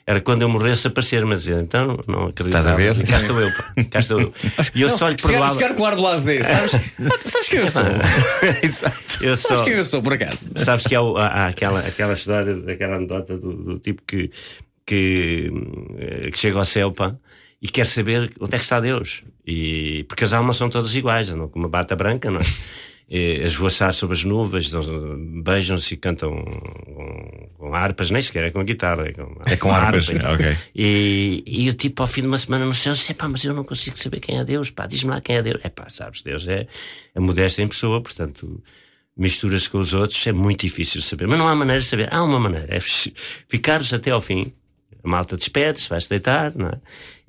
era quando eu morresse aparecer, mas então não acredito. Estás a ver? Cá estou eu, pá. Cá estou eu. <laughs> E eu Não, só lhe chegar, perdoava. chegar com o ar do lazer, sabes? sabes quem eu sou? <laughs> Eu Sabes só- quem eu sou, por acaso? Sabes que há, há- há aquela, aquela história, aquela anedota do, do tipo que, que, eh, que chega ao céu pá, e quer saber onde é que está Deus. E, porque as almas são todas iguais, andam com uma bata branca, não é? <laughs> E, a esvoaçar sobre as nuvens, dão- beijam-se e cantam com, com harpas, nem sequer é com a guitarra. É com, É com harpas, harpa e tal. ok. E, e o tipo, ao fim de uma semana no céu, disse: pá, mas eu não consigo saber quem é Deus, pá, diz-me lá quem é Deus. É pá, sabes, Deus é a modéstia em pessoa, portanto, misturas com os outros é muito difícil de saber. Mas não há maneira de saber. Há uma maneira, é fi- ficares até ao fim. A malta despede-se, vais deitar, não é?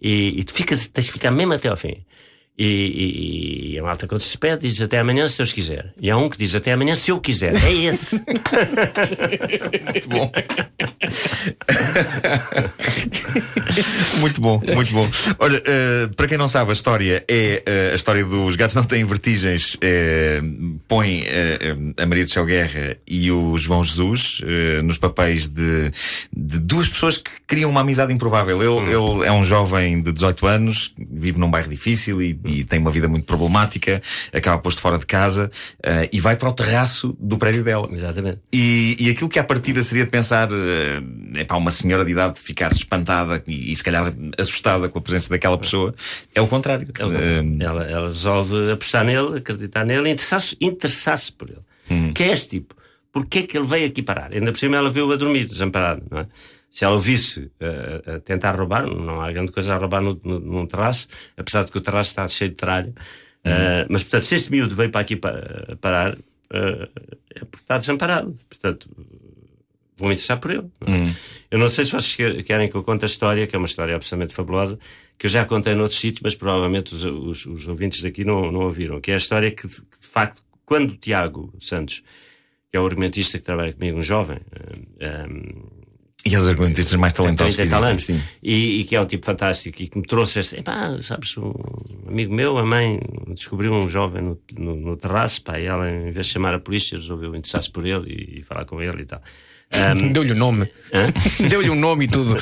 E, e tu ficas, tens de ficar mesmo até ao fim. E, e- e a malta quando se despede diz até amanhã se Deus quiser. E há um que diz até amanhã se eu quiser. É esse. Muito bom. <laughs> muito bom, muito bom. Olha, eh, para quem não sabe, a história é eh, a história dos gatos não têm vertigens. eh, põe a Maria de Chau Guerra e o João Jesus nos papéis de, de duas pessoas que criam uma amizade improvável. Ele, ele é um jovem de 18 anos, vive num bairro difícil e, e tem uma vida muito problemática, acaba posto fora de casa eh, e vai para o terraço do prédio dela. Exatamente. E, e aquilo que à partida seria de pensar é para uma senhora de idade ficar espantada e, e se calhar assustada com a presença daquela pessoa, é o contrário. Eh, Ela, ela resolve apostar nele, acreditar nele e interessar-se interessar por ele. Que é este tipo. Porquê é que ele veio aqui parar? Ainda por cima ela viu a dormir, desamparado, não é? Se ela o visse a tentar roubar, não há grande coisa a roubar no, no, num terraço, apesar de que o terraço está cheio de tralha. Eh, mas, portanto, se este miúdo veio para aqui pa- parar, é porque está desamparado. Portanto, vou-me interessar por ele. não é? Eu não sei se vocês que- querem que eu conte a história, que é uma história absolutamente fabulosa, que eu já contei noutro sítio, mas provavelmente os, os- os ouvintes daqui não, não ouviram. Que é a história que, de facto, quando o Tiago Santos, que é o argumentista que trabalha comigo, um jovem, eh, E os argumentistas mais talentosos que 30 e tal existem, anos, sim. E, e que é um tipo fantástico e que me trouxe este. Epá, sabes, um amigo meu, a mãe, descobriu um jovem no, no, no terraço, pá, e ela, em vez de chamar a polícia, resolveu interessar-se por ele e, e falar com ele e tal. <laughs> Ahm, Deu-lhe o nome. <laughs> Deu-lhe um nome e tudo.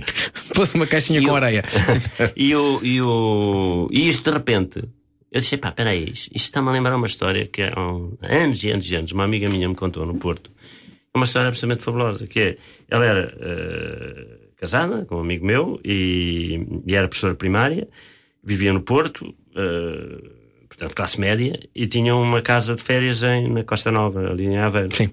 <laughs> Pôs uma caixinha com areia. e, o, e, o, e isto de repente, eu disse: pá, peraí, isto, isto está-me a lembrar uma história que há um- anos e anos e anos, uma amiga minha me contou no Porto. É uma história absolutamente fabulosa, que é, ela era eh, casada com um amigo meu e, e era professora primária, vivia no Porto, eh, portanto classe média, e tinha uma casa de férias em, na Costa Nova, ali em Aveiro. Sim.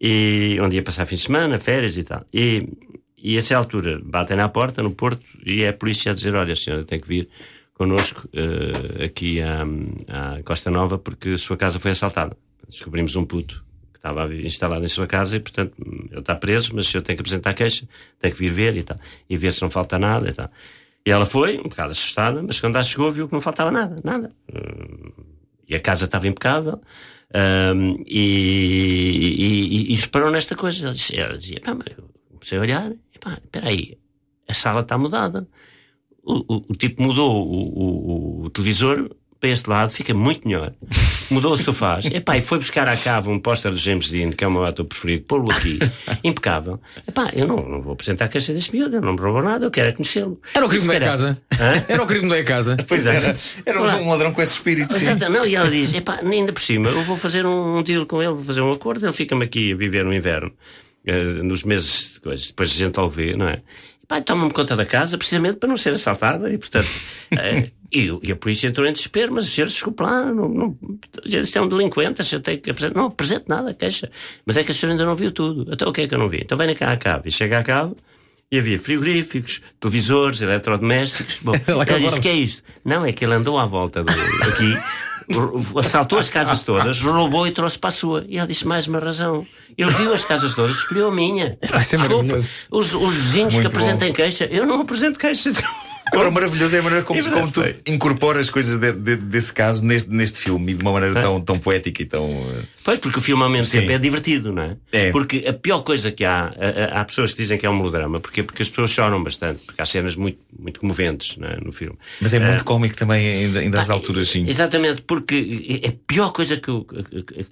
E onde ia passar fim de semana, férias e tal. E, e a essa altura batem na porta no Porto e é a polícia a dizer: Olha, a senhora tem que vir connosco eh, aqui à, à Costa Nova porque a sua casa foi assaltada. Descobrimos um puto estava instalado em sua casa e, portanto, ele está preso, mas o senhor tem que apresentar queixa, tem que vir ver e tal, e ver se não falta nada e tal. E ela foi, um bocado assustada, mas quando lá chegou viu que não faltava nada, nada. Hum, E a casa estava impecável. hum, e, e, e, e reparou nesta coisa. Ela dizia, ela dizia pá, eu comecei a olhar, epá, espera aí, a sala está mudada. O, o- o tipo mudou o- o televisor para este lado, fica muito melhor. Mudou os sofás. <laughs> Epá, e foi buscar à cava um póster do James Dean, que é o meu ator preferido, pô-lo aqui, <laughs> impecável. Epá, eu não, não vou apresentar a queixa deste miúdo, não me roubou nada, eu quero é conhecê-lo. Era o Se da casa. Hã? Era o querido da casa. <laughs> Pois era. Era Olá. um ladrão com esse espírito. sim. Não, e ela diz: epá, ainda por cima, eu vou fazer um, um deal com ele, vou fazer um acordo, ele fica-me aqui a viver no inverno, eh, nos meses de coisas, depois a gente ao vê, não é? Epá, toma-me conta da casa, precisamente para não ser assaltada, e portanto. <laughs> eh, e, e a polícia entrou em desespero, mas o senhor, desculpe lá, não, não, isto é um delinquente, o senhor tem que apresentar. Não apresente nada, queixa. Mas é que a senhora ainda não viu tudo. Então o que é que eu não vi? Então vem cá à cave. E chega à cave. E havia frigoríficos, televisores, eletrodomésticos. Bom, <laughs> ela disse: que é isto? Não, é que ele andou à volta do, aqui, <laughs> assaltou as casas <laughs> todas, roubou e trouxe para a sua. E ela disse mais uma razão. Ele viu as casas todas, escolheu a minha. Vai ser Desculpa, os, os vizinhos Muito que apresentem queixa, eu não apresento queixa. Agora, maravilhoso é a maneira como, É como tu incorporas as coisas de- de- desse caso neste, neste filme e de uma maneira tão, tão poética e tão. eh, Pois, porque o filme ao mesmo Sim. tempo é divertido, não é? É. Porque a pior coisa que há, há, há pessoas que dizem que é um melodrama, porque, porque as pessoas choram bastante, porque há cenas muito, muito comoventes é, no filme. Mas é muito Ah, cómico também, ainda, ainda às alturas, sim. Exatamente, porque a pior coisa que eu,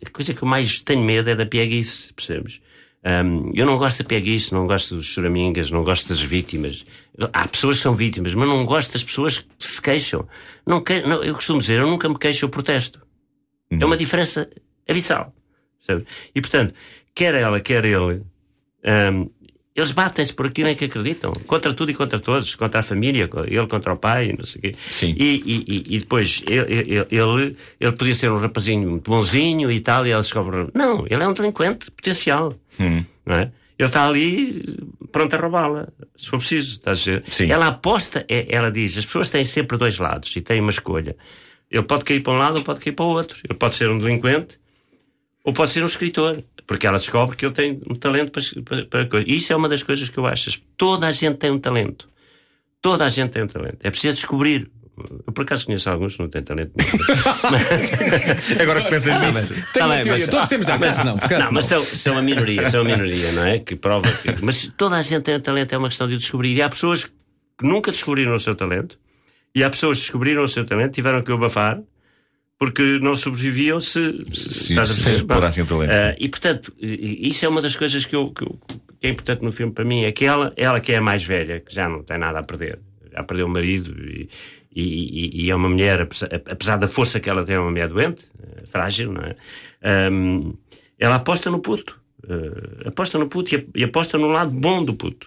a coisa que eu mais tenho medo é da pieguice, percebes? Hum, eu não gosto da pieguice, não gosto dos choramingas, não gosto das vítimas. Há pessoas que são vítimas, mas não gosto das pessoas que se queixam. Não que- não, eu costumo dizer, eu nunca me queixo, eu protesto. É uma diferença abissal. Sabe? E portanto, quer ela, quer ele, hum, eles batem-se por aquilo em que acreditam, contra tudo e contra todos, contra a família, ele contra o pai, não sei o quê. Sim. E, e- e- depois ele, ele, ele, podia ser um rapazinho muito bonzinho e tal, e ela descobre. Não, ele é um delinquente potencial. Hum. Não é? Ele está ali pronto a roubá-la, se for preciso. Estás a ver? Sim. Ela aposta, é- ela diz: as pessoas têm sempre dois lados e têm uma escolha. Ele pode cair para um lado ou pode cair para o outro. Ele pode ser um delinquente ou pode ser um escritor. Porque ela descobre que ele tem um talento para, para, para coisa. E isso é uma das coisas que eu acho. Toda a gente tem um talento. Toda a gente tem um talento. É preciso descobrir. Eu por acaso conheço alguns que não têm talento nenhum. <laughs> Agora que pensas Não, nisso. mas- Tenho tá uma bem, teoria. mas- Todos temos, ah, acaso não, acaso Não, mas são, são a minoria, são a minoria, não é? Que prova que. Mas toda a gente tem um talento, é uma questão de o descobrir. E há pessoas que nunca descobriram o seu talento, e há pessoas que descobriram o seu talento, tiveram que o abafar, porque não sobreviviam se. Se- estás a se explorassem o talento, sim. e portanto, isso é uma das coisas que, eu, que, que é importante no filme para mim, é que ela, ela que é a mais velha, que já não tem nada a perder, já perdeu o marido e, e, e- é uma mulher, apesar, da força que ela tem, é uma mulher doente, eh, frágil, não é? Ahm, ela aposta no puto. eh, aposta no puto e, e aposta no lado bom do puto.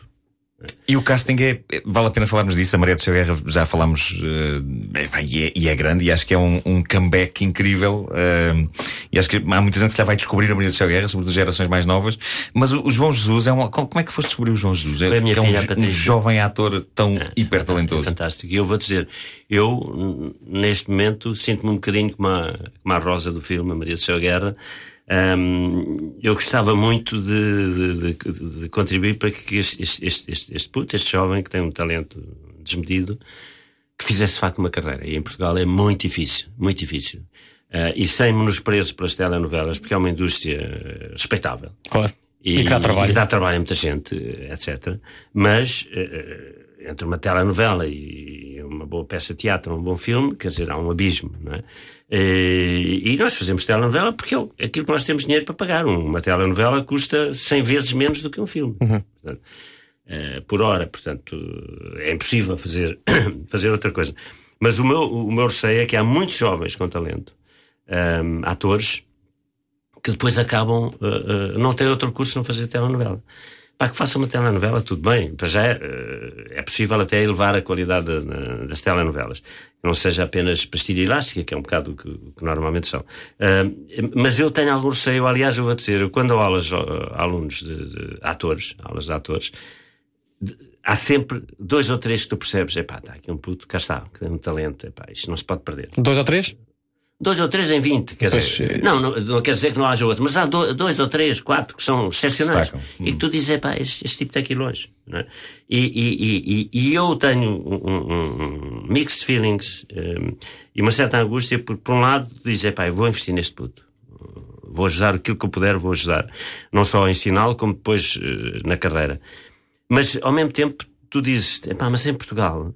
E o casting é. é- Vale a pena falarmos disso. A Maria do Seu Guerra já falámos. é, pá, e, é, e é grande. E acho que é um, um comeback incrível. eh, e acho que há muita gente que já vai descobrir a Maria do Seu Guerra, sobretudo as gerações mais novas. Mas o, o João Jesus é um. Como é que foste descobrir o João Jesus? É, é um, um jovem ator tão hiper talentoso. Fantástico. E eu vou dizer, eu, neste momento, sinto-me um bocadinho como a, como a Rosa do filme, a Maria do Céu Guerra. Ahm, eu gostava muito de, de- de- de contribuir para que este, este, este, este, puto, este jovem que tem um talento desmedido, que fizesse de facto uma carreira. E em Portugal é muito difícil, muito difícil. Ah, e sem menosprezo pelas telenovelas, porque é uma indústria eh, respeitável. Claro. E, E que dá trabalho. e dá trabalho a muita gente, etc. Mas eh, entre uma telenovela e uma boa peça de teatro, um bom filme, quer dizer, há um abismo, não é? Eh, E nós fazemos telenovela porque aquilo que nós temos dinheiro para pagar. Uma telenovela custa 100 vezes menos do que um filme. Portanto, eh, por hora, portanto, é impossível fazer, <coughs> fazer outra coisa. Mas o meu, o meu receio é que há muitos jovens com talento, ahm, atores, que depois acabam, uh, uh, não têm outro curso não fazer telenovela. Pá, que faça uma telenovela, tudo bem, para já é, é possível até elevar a qualidade da- da- das telenovelas. Não seja apenas pastilha elástica, que é um bocado o que, que normalmente são. Uh, mas eu tenho algum receio, aliás, eu vou dizer, quando dou aulas a alunos de, de atores, aulas de atores, de- há sempre dois ou três que tu percebes, epá, está aqui um puto, cá está, que tem um talento, epá, isto não se pode perder. Dois ou três? Dois ou três em 20, quer Pois, dizer, eh, não, não, não quer dizer que não haja outro, mas há do- dois ou três, quatro que são excepcionais. Destacam. E que tu dizes, pá, este, este tipo que ir longe. É? e, e, e, e- eu tenho um, um- um mixed feelings um, e uma certa angústia, porque por um lado dizes, pá, vou investir neste puto. Vou ajudar aquilo que eu puder, vou ajudar. Não só a ensiná-lo, como depois eh, na carreira. Mas, ao mesmo tempo, tu dizes, pá, mas em Portugal,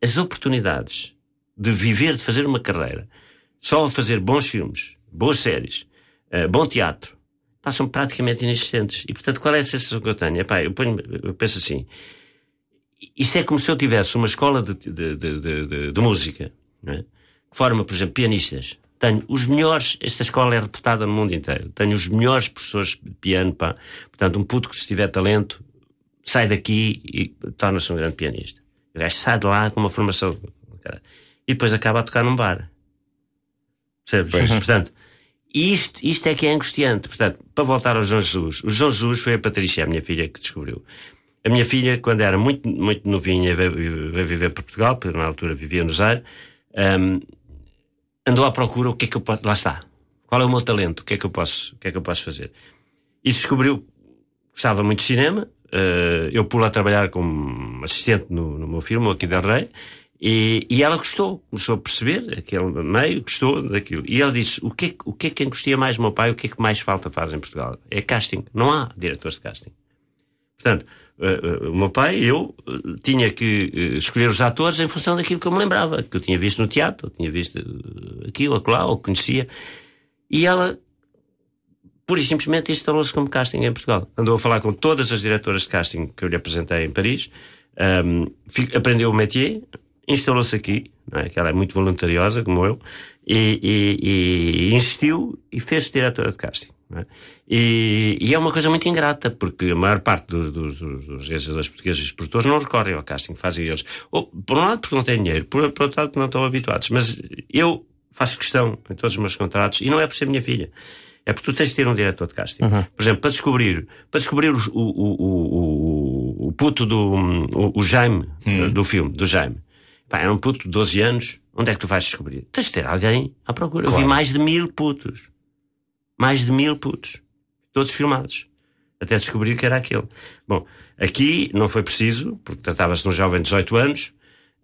as oportunidades de viver, de fazer uma carreira, só a fazer bons filmes, boas séries, eh, bom teatro, são praticamente inexistentes. E, portanto, qual é a sensação que eu tenho? Epá, eu, ponho, eu penso assim, isto é como se eu tivesse uma escola de, de, de, de- música, é? que forma, por exemplo, pianistas. Tenho os melhores, esta escola é reputada no mundo inteiro. Tenho os melhores professores de piano, pá. Portanto, um puto que se tiver talento, sai daqui e torna-se um grande pianista. O gajo sai de lá com uma formação. E depois acaba a tocar num bar. Percebes? Portanto, isto, isto é que é angustiante. Portanto, para voltar ao João Jesus, o João Jesus foi a Patrícia, a minha filha, que descobriu. A minha filha, quando era muito, muito novinha, veio, veio viver para Portugal, porque na altura vivia no Zaire, hum, andou à procura o que é que eu posso. Lá está. Qual é o meu talento? O que é que eu posso, o que é que eu posso fazer? E descobriu gostava muito de cinema. eh, eu pulo a trabalhar como assistente no, no meu filme, o Aqui da Rei. E, e ela gostou, começou a perceber aquele meio, gostou daquilo. E ela disse: o que, é, o que é que angustia mais meu pai? O que é que mais falta faz em Portugal? É casting. Não há diretores de casting. Portanto, eh, eh, o meu pai, eu, eh, tinha que escolher os atores em função daquilo que eu me lembrava, que eu tinha visto no teatro, eu tinha visto eh, aquilo, acolá, ou conhecia. E ela, pura e simplesmente, instalou-se como casting em Portugal. Andou a falar com todas as diretoras de casting que eu lhe apresentei em Paris, fi- aprendeu o métier, instalou-se aqui, não é? que ela é muito voluntariosa, como eu, e, e- e insistiu e fez-se diretora de casting. é? E, e é uma coisa muito ingrata, porque a maior parte dos, dos, dos, dos realizadores portugueses e produtores não recorrem ao casting, fazem eles. Ou, por um lado, porque não têm dinheiro, por, por outro lado, porque não estão habituados. Mas eu faço questão em todos os meus contratos, e não é por ser minha filha. É porque tu tens de ter um diretor de casting. Por exemplo, para descobrir, para descobrir o, o, o, o, o puto do o, o Jaime, do filme, do Jaime. Pá, era um puto de 12 anos. Onde é que tu vais descobrir? Tens de ter alguém à procura. Eu vi Claro. mais de mil putos. Mais de mil putos. Todos filmados. Até descobrir que era aquele. Bom, aqui não foi preciso, porque tratava-se de um jovem de 18 anos,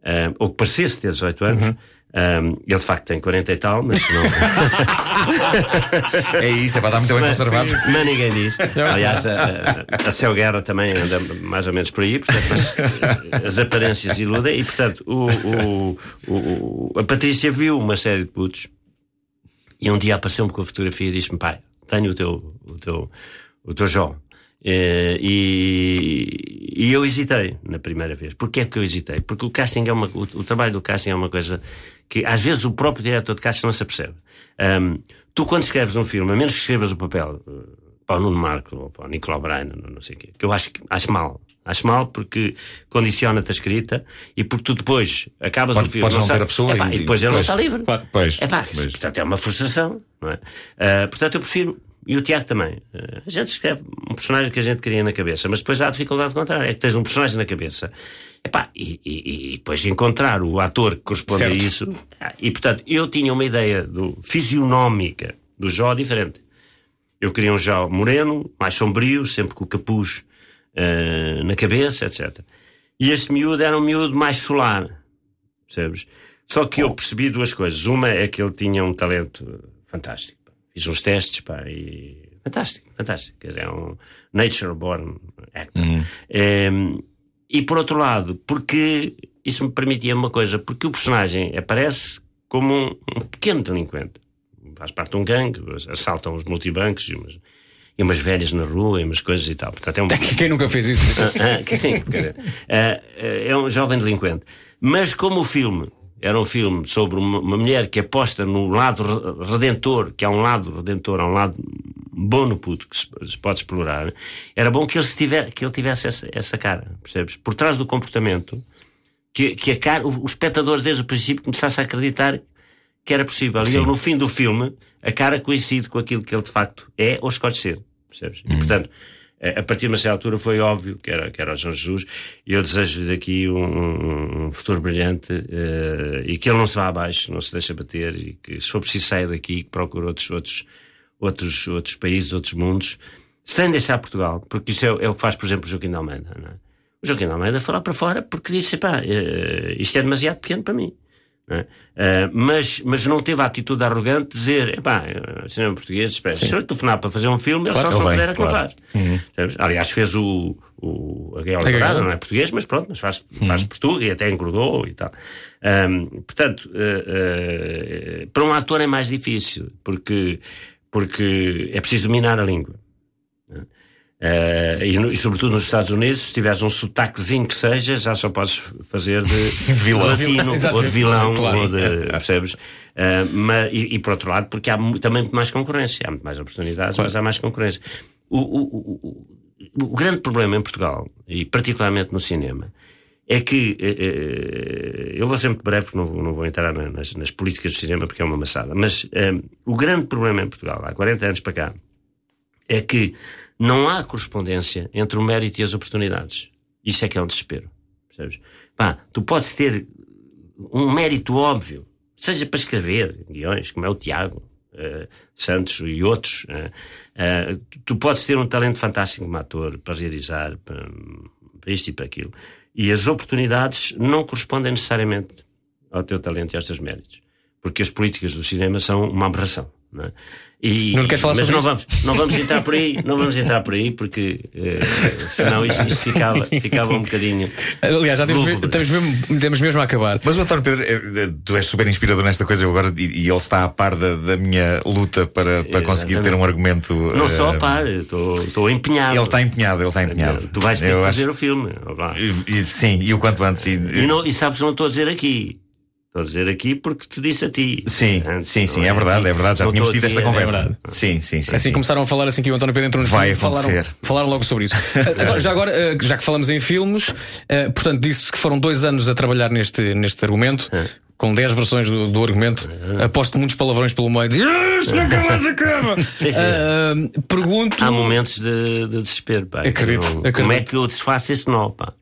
ah, ou que parecesse ter 18 anos. Ah, ele de facto tem 40 e tal, mas não. <laughs> É isso, é para dar muito bem Mas- conservado. Mas ninguém diz. Aliás, a, a, Céu Guerra também anda mais ou menos por aí, portanto, mas as aparências iludem. E, portanto, o, o- o- o- a Patrícia viu uma série de putos e um dia apareceu-me com a fotografia e disse-me: pai, tenho o teu, o teu, o teu João. Eh, E, e eu hesitei na primeira vez. Porquê é que eu hesitei? Porque o casting é uma, o, o trabalho do casting é uma coisa que às vezes o próprio diretor de casting não se apercebe. Ahm, tu, quando escreves um filme, a menos que escrevas o papel eh, para o Nuno Marco ou para o Nicolau Brainer, não, não sei o quê, que eu acho, acho mal. Acho mal porque condiciona-te a escrita e porque tu depois acabas Pode- o filme. podes não ter sabe- a pessoa Epá, e- depois ele não está livre. Pois, Epá, pois. portanto é uma frustração, não é? Ah, portanto eu prefiro, e o Tiago também, ah, a gente escreve um personagem que a gente queria na cabeça, mas depois há a dificuldade contrária, é que tens um personagem na cabeça, epá, e, e, e depois de encontrar o ator que corresponde Certo. a isso, ah, e portanto eu tinha uma ideia do, fisionómica do Jó diferente. Eu queria um Jó moreno, mais sombrio, sempre com o capuz ah, na cabeça, etc. E este miúdo era um miúdo mais solar, percebes? Só que eu percebi duas coisas. Uma é que ele tinha um talento fantástico. Fiz uns testes, pá, e. Fantástico, fantástico. Quer dizer, é um nature born actor. Em, e por outro lado, porque isso me permitia uma coisa, porque o personagem aparece como um, um pequeno delinquente. Faz parte de um gangue, assaltam os multibancos e umas, e umas velhas na rua e umas coisas e tal. Portanto, é um... <laughs> Quem nunca fez isso? Ah, ah, que sim, quer dizer, ah, é um jovem delinquente. Mas como o filme era um filme sobre uma, uma mulher que aposta no lado re- redentor, que há um lado redentor, há um lado bom no puto que se, pode explorar, era bom que ele, estiver, que ele tivesse essa, essa cara, percebes? Por trás do comportamento, que, que a cara, o, o espectador desde o princípio começasse a acreditar que era possível. E Sim. ele, no fim do filme, a cara coincide com aquilo que ele de facto é ou escolhe ser, percebes? E portanto. A a partir de uma certa altura foi óbvio que era, que era o João Jesus e eu desejo daqui um, um- futuro brilhante eh, e que ele não se vá abaixo, não se deixe bater e que se for preciso saia daqui e que procure outros, outros, outros, outros países, outros mundos, sem deixar Portugal, porque isso é, é o que faz, por exemplo, o Joaquim de Almeida. É? O Joaquim de Almeida foi lá para fora porque disse: pá, eh, isto é demasiado pequeno para mim. É? Eh, mas, mas não teve a atitude arrogante de dizer: epá, eh, cinema português, espera, se eu telefonar para fazer um filme, ele Claro, só ele vem, puder é que claro. faz. Uhum. Aliás, fez o, o a Gaiola Dourada, não é português, mas pronto, mas faz, faz Uhum. Portugal e até engordou e tal. Ahm, portanto, eh, eh, para um ator é mais difícil, porque, porque é preciso dominar a língua. Eh, e, no- e sobretudo nos Estados Unidos, se tiveres um sotaquezinho que seja, já só podes fazer de, <laughs> vilão. de latino <laughs> Exato. ou de vilão, Claro. ou de, percebes? Eh, mas, e, e por outro lado, porque há também muito mais concorrência, há muito mais oportunidades, mas há mais concorrência. O, o, o, o- grande problema em Portugal, e particularmente no cinema, é que eh, eu vou ser muito breve, não vou, não vou entrar na- nas, nas políticas do cinema porque é uma maçada, mas o grande problema em Portugal, há 40 anos para cá, é que não há correspondência entre o mérito e as oportunidades. Isso é que é um desespero. Percebes? Pá, tu podes ter um mérito óbvio, seja para escrever guiões, como é o Tiago eh, Santos e outros. eh, tu- tu podes ter um talento fantástico como ator para realizar, para, para isto e para aquilo. E as oportunidades não correspondem necessariamente ao teu talento e aos teus méritos. Porque as políticas do cinema são uma aberração. Não é? E, Não queres falar mas sobre não isso? vamos, não vamos entrar por aí, não vamos entrar por aí, porque eh, senão isto, isto ficava, ficava um bocadinho. Aliás, já temos, me- lúgubre. temos, mesmo, temos mesmo a acabar. Mas o António Pedro, é- é- tu és super inspirador nesta coisa eu agora, e, e ele está a par da, da minha luta para, para conseguir ter um argumento. Não só eh, a par, estou estou empenhado. Ele está empenhado, ele está empenhado. Tu vais ter Eu que acho- fazer o filme. E, e- sim, e o quanto antes. E, E, não, e sabes, não estou a dizer aqui. Estou a dizer aqui porque te disse a ti. Sim, Antes, sim, sim, não é verdade, é verdade. Já Não tínhamos tido esta é conversa. verdade. sim, sim, sim. Assim sim. começaram a falar assim que o António Pedro entrou nos Vai filmes, falaram, acontecer. falaram logo sobre isso. Agora, <laughs> já agora, eh, já que falamos em filmes, eh, portanto, disse que foram dois anos a trabalhar neste, neste argumento. É. Com 10 versões do, do argumento, aposto muitos palavrões pelo meio. Diz, "Ah, isto nunca mais acaba. <laughs> Sim, sim. Ah, pergunto. Há momentos de, de desespero. Pá. Acredito, Não- acredito. Como é que eu desfaço esse nó? Pá?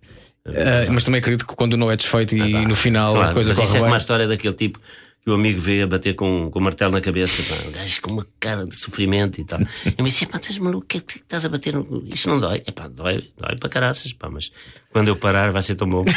Ah, mas também acredito que quando não é desfeito e no final a Claro, coisa mas isso corre é como bem. a história daquele tipo que o amigo vê a bater com, com o martelo na cabeça, pá, um gajo com uma cara de sofrimento e tal. Eu me disse, pá, tu és maluco, o que é que estás a bater? no- Isto não dói? É pá, dói, dói para caraças, pá, mas quando eu parar vai ser tão bom. <laughs>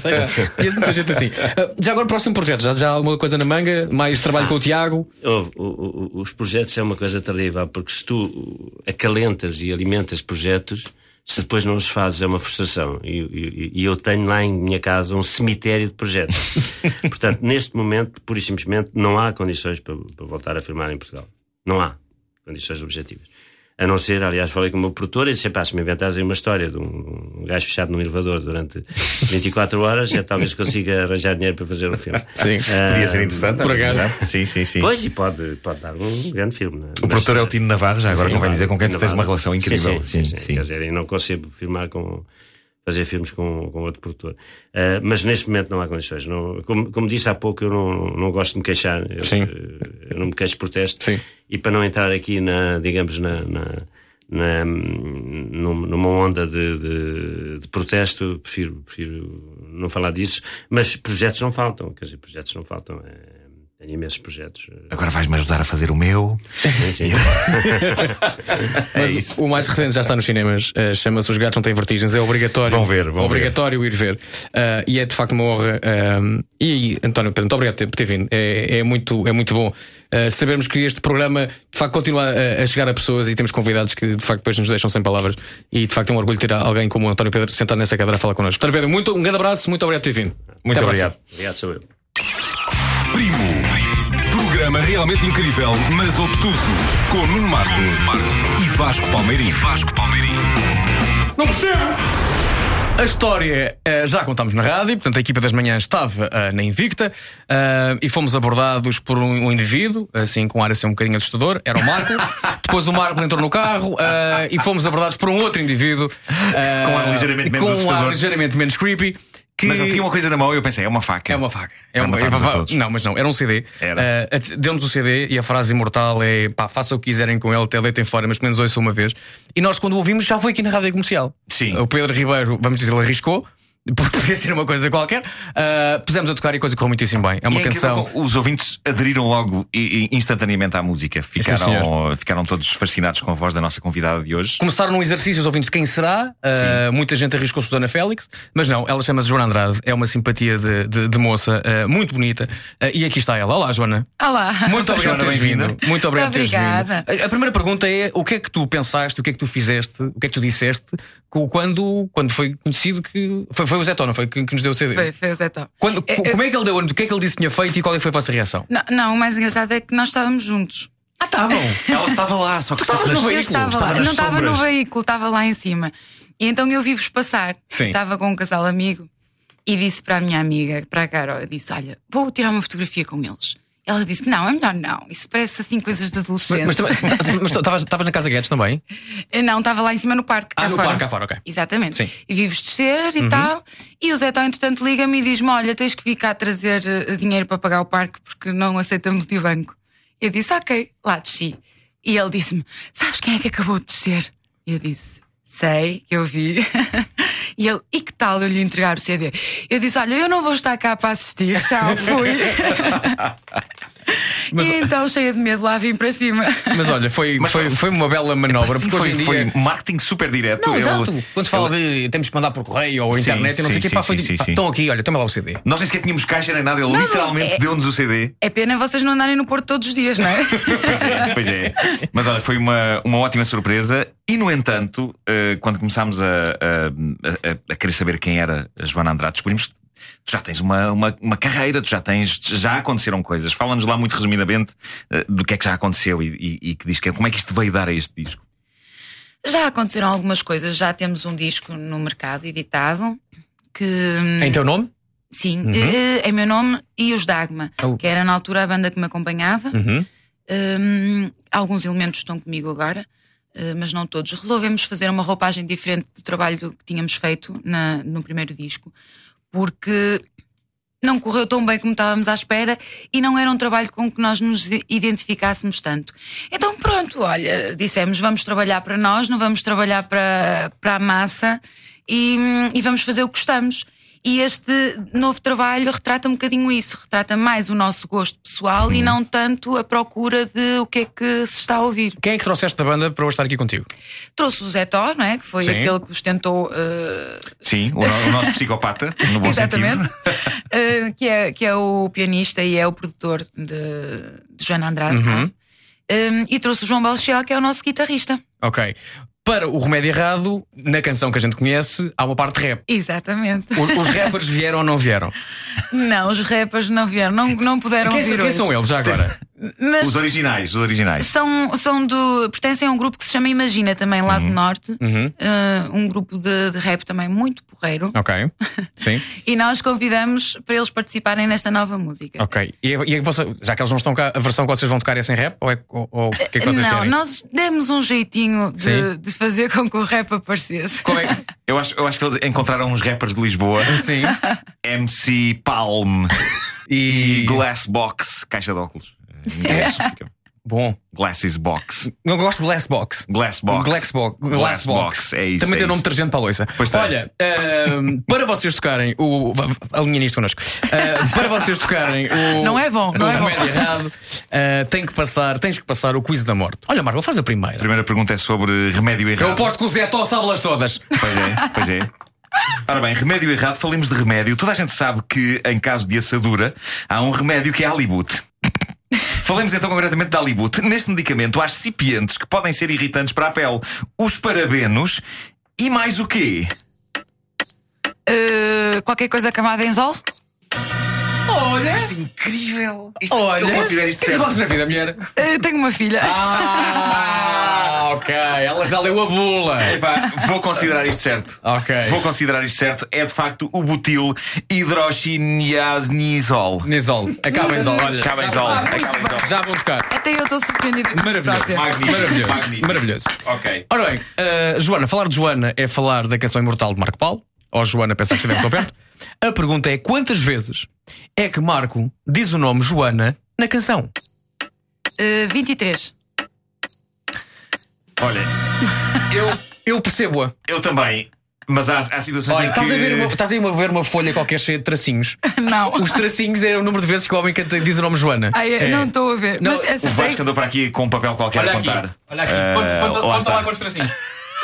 Sei lá. Conheço muita gente assim. Ah, já agora, próximo projeto, já, já há alguma coisa na manga? Mais trabalho com o Tiago? Ouve, o- o- o- os projetos é uma coisa terrível, porque se tu acalentas e alimentas projetos, se depois não os fazes é uma frustração. E, e- e eu tenho lá em minha casa um cemitério de projetos. <laughs> Portanto, neste momento, pura e simplesmente, não há condições para, para voltar a filmar em Portugal. Não há condições objetivas. A não ser, aliás, falei com o meu produtor e disse: pá, se me inventares aí uma história de um, gajo fechado num elevador durante <laughs> 24 horas, já talvez consiga arranjar dinheiro para fazer um filme. Sim. Ah, Podia ser interessante. Por acaso. interessante. Sim, sim, sim. Pois, e pode, pode dar um grande filme. Não é? O produtor é o Tino Navarro, já agora Sim, convém dizer com quem tu tens uma relação incrível. Sim, sim, Sim, sim, sim. Quer dizer, eu não consigo filmar com. Fazer filmes com, com outro produtor. Ah, mas neste momento não há condições. Não, como, como disse há pouco, eu não, não gosto de me queixar. Eu, Sim. eu não me queixo de protesto. E para não entrar aqui na, digamos, na. na na, num- numa onda de, de, de protesto, prefiro, prefiro não falar disso, mas projetos não faltam, quer dizer, projetos não faltam. É, tenho imensos projetos. Agora vais-me ajudar a fazer o meu. Sim, sim. <laughs> <laughs> Mas o mais recente já está nos cinemas, eh, chama-se Os Gatos Não Têm Vertigens, é obrigatório. Vão ver, vão obrigatório ir ver. Ah, e é de facto uma honra. ah, e António Pedro, muito obrigado por ter, vindo. É, é muito, é muito bom sabermos que este programa de facto continua a, a chegar a pessoas e temos convidados que de facto depois nos deixam sem palavras. E de facto é um orgulho ter alguém como o António Pedro sentado nessa cadeira a falar connosco. António Pedro, muito, um grande abraço, muito obrigado por ter vindo. Muito Até obrigado. próxima. Obrigado, sou eu. Programa realmente incrível, mas obtuso. Com Nuno Marco e Vasco Palmeirim. Vasco Palmeirim. Não percebo! A história eh, já contámos na rádio, portanto a equipa das manhãs estava eh, na Invicta eh, e fomos abordados por um, um indivíduo, assim com um ar assim um bocadinho assustador, era o Marco. <laughs> Depois o Marco entrou no carro e fomos abordados por um outro indivíduo Com um ar ligeiramente menos com um ar ligeiramente menos creepy. Que... Mas ele tinha uma coisa na mão e eu pensei, é uma faca. É uma faca. É uma, é- todos. não, mas não, era um CD. Era. Uh, Deu-nos o CD e a frase imortal é pá, façam o que quiserem com ele, até deitem fora, mas pelo menos ouçam uma vez. E nós, quando o ouvimos, já foi aqui na rádio comercial. Sim. O Pedro Ribeiro, vamos dizer, ele arriscou. Porque podia ser uma coisa qualquer, Uh, pusemos a tocar e a coisa correu muitíssimo bem. É uma E é incrível canção. como Os ouvintes aderiram logo e, e instantaneamente à música. Ficaram, senhor. ficaram todos fascinados com a voz da nossa convidada de hoje. Começaram num exercício, os ouvintes, quem será? Uh, muita gente arriscou Susana Félix, mas não, ela chama-se Joana Andrade, é uma simpatia de, de- de moça, uh, muito bonita. Uh, e aqui está ela. Olá, Joana. Olá. Muito <laughs> obrigado por teres vindo. Muito obrigado por teres Obrigada. vindo. A primeira pergunta é: o que é que tu pensaste, o que é que tu fizeste, o que é que tu disseste quando, quando foi conhecido que. Foi, foi o Zé Tona, foi que, que nos deu o CD. Foi, foi o Zé Tó. Quando, É, é- como é que ele deu? O que é que ele disse que tinha feito e qual é que foi a vossa reação? Não, não, o mais engraçado é que nós estávamos juntos. Ah, estavam. <laughs> Ela estava lá, só que estavas só no nas- Eu estava lá, nas não estava no veículo, estava lá em cima. E então eu vi-vos passar. Sim. Estava com um casal amigo e disse para a minha amiga, para a Carol, disse: Olha, vou tirar uma fotografia com eles. Ela disse: Não, é melhor não. Isso parece assim coisas de Mas, adolescentes. mas estavas na Casa Guedes também? Não, estava lá em cima no parque. Ah, cá no fora. parque, cá fora, ok. Exatamente. Sim. E vi-vos descer e Uhum. tal. E o Zé Tó, entretanto, liga-me e diz-me: Olha, tens que vir cá trazer eh, dinheiro para pagar o parque porque não aceita multibanco. Eu disse: Ok, lá desci. E ele disse-me: Sabes quem é que acabou de descer? Eu disse: Sei, que eu vi. <laughs> E ele, e que tal eu lhe entregar o CD? Eu disse: Olha, eu não vou estar cá para assistir, tchau, fui. <laughs> <laughs> Mas- e então, cheia de medo, lá vim para cima. Mas olha, foi, foi, foi uma bela manobra, Sim, porque foi, em foi dia. marketing super direto. Não, Ele- exato. Quando se fala ele- de temos que mandar por correio ou Sim, internet, eu não sei o que, pá, foi sim, tipo, pá, estão aqui, olha, toma lá o CD. Nós nem sequer tínhamos caixa nem nada, ele Não, literalmente é- deu-nos o CD. É pena vocês não andarem no Porto todos os dias, não é? <laughs> Pois é, pois é. Mas olha, foi uma, uma ótima surpresa. E no entanto, eh, quando começámos a, a- a- a querer saber quem era a Joana Andrade, descobrimos tu já tens uma, uma, uma carreira, tu já tens, já aconteceram coisas. Fala-nos lá muito resumidamente eh, do que é que já aconteceu e, e- e que diz que é- como é que isto veio dar a este disco. Já aconteceram algumas coisas, já temos um disco no mercado editado que. Em teu nome? Sim, Uhum. eh, é meu nome e os Dagma, Oh. que era na altura a banda que me acompanhava. Uhum. Hum, alguns elementos estão comigo agora, eh, mas não todos. Resolvemos fazer uma roupagem diferente do trabalho do que tínhamos feito na- no primeiro disco, porque não correu tão bem como estávamos à espera e não era um trabalho com que nós nos identificássemos tanto. Então, pronto, olha, dissemos vamos trabalhar para nós, não vamos trabalhar para, para a massa e, e vamos fazer o que gostamos. E este novo trabalho retrata um bocadinho isso, retrata mais o nosso gosto pessoal e não tanto a procura de o que é que se está a ouvir. Quem é que trouxeste da banda para hoje estar aqui contigo? Trouxe o Zé Tó, não é? que foi Sim. aquele que vos tentou eh, Sim, o, no- o nosso psicopata, no bom Exatamente. sentido. <laughs> Uh, que, é, que é o pianista e é o produtor de, de Joana Andrade. Uhum. Um, e trouxe o João Belchior, que é o nosso guitarrista. Ok. Para o remédio errado, na canção que a gente conhece, há uma parte de rap. Exatamente. Os, os rappers vieram ou não vieram? Não, os rappers não vieram, não, não puderam Quem, vir quem hoje. são eles já agora? <laughs> Mas Os originais, os originais. são, são do. pertencem a um grupo que se chama Imagina, também lá do Norte. Uhum. Uh, um grupo de, de rap também muito porreiro. Ok. Sim. <laughs> E nós convidamos para eles participarem nesta nova música. Ok. E, e você- já que eles não estão cá, a versão que vocês vão tocar é sem rap? Ou, é, ou, ou o que é que vocês não, querem? nós demos um jeitinho de, de fazer com que o rap aparecesse. Como é? <laughs> Eu acho, eu acho que eles encontraram uns rappers de Lisboa. Sim. <laughs> MC Palm e, Glassbox, caixa de óculos. Em inglês. <laughs> Bom. Glasses Box. Não gosto de Glassbox. Glassbox. Glassbox. Glassbox. É isso. Também é tem nome isso. de detergente para a loiça. Pois. Olha, ahm, <laughs> para vocês tocarem o. Alinha nisto connosco. Ah, para vocês tocarem o. <laughs> Não é bom, não o é bom. remédio errado, ah, tem que passar, tens que passar o quiz da morte. Olha, Marco, faz a A primeira. primeira pergunta é sobre remédio errado. Eu aposto que o Zé Tó sabe-las todas. Pois é, pois é. Ora bem, remédio errado, falemos de remédio. Toda a gente sabe que, em caso de assadura, há um remédio que é Alibut. Falemos então concretamente de Alibut. Neste medicamento há recipientes que podem ser irritantes para a pele. Os parabenos e mais o quê? Uh, qualquer coisa camada em sol? Olha! Isto é incrível! Isto- Olha! eu considero isto O que é que certo. fazes na vida, mulher? Uh, tenho uma filha. Ah, <laughs> Ok, ela já leu a bula. Epá, vou considerar isto certo. Ok. Vou considerar isto certo. É de facto o butil hidroxiniazol. Nisol. Acaba em Zol. Olha. Acaba em. Ah, Acaba Zol. Já vão tocar. Até eu estou surpreendida. Maravilhoso. Própria. Magnífico. Maravilhoso. Magnífico. Maravilhoso. Ok. Ora bem, uh, Joana, falar de Joana é falar da canção Imortal de Marco Paulo. Ou Joana, pensar que estivemos tão perto. A pergunta é: quantas vezes é que Marco diz o nome Joana na canção? Uh, 23. Olha, eu, Eu percebo-a. eu também. Mas há, há situações Olha, em que. estás a, ver uma, estás a ver uma folha qualquer cheia de tracinhos? <laughs> Não. Os tracinhos é o número de vezes que o homem canta, diz o nome Joana. Ai, É. Não estou a ver. Não, Mas O essa Vasco andou para aqui com um papel qualquer Olha a aqui, contar. olha aqui. Eh, Conta, conta- lá conta lá quantos tracinhos.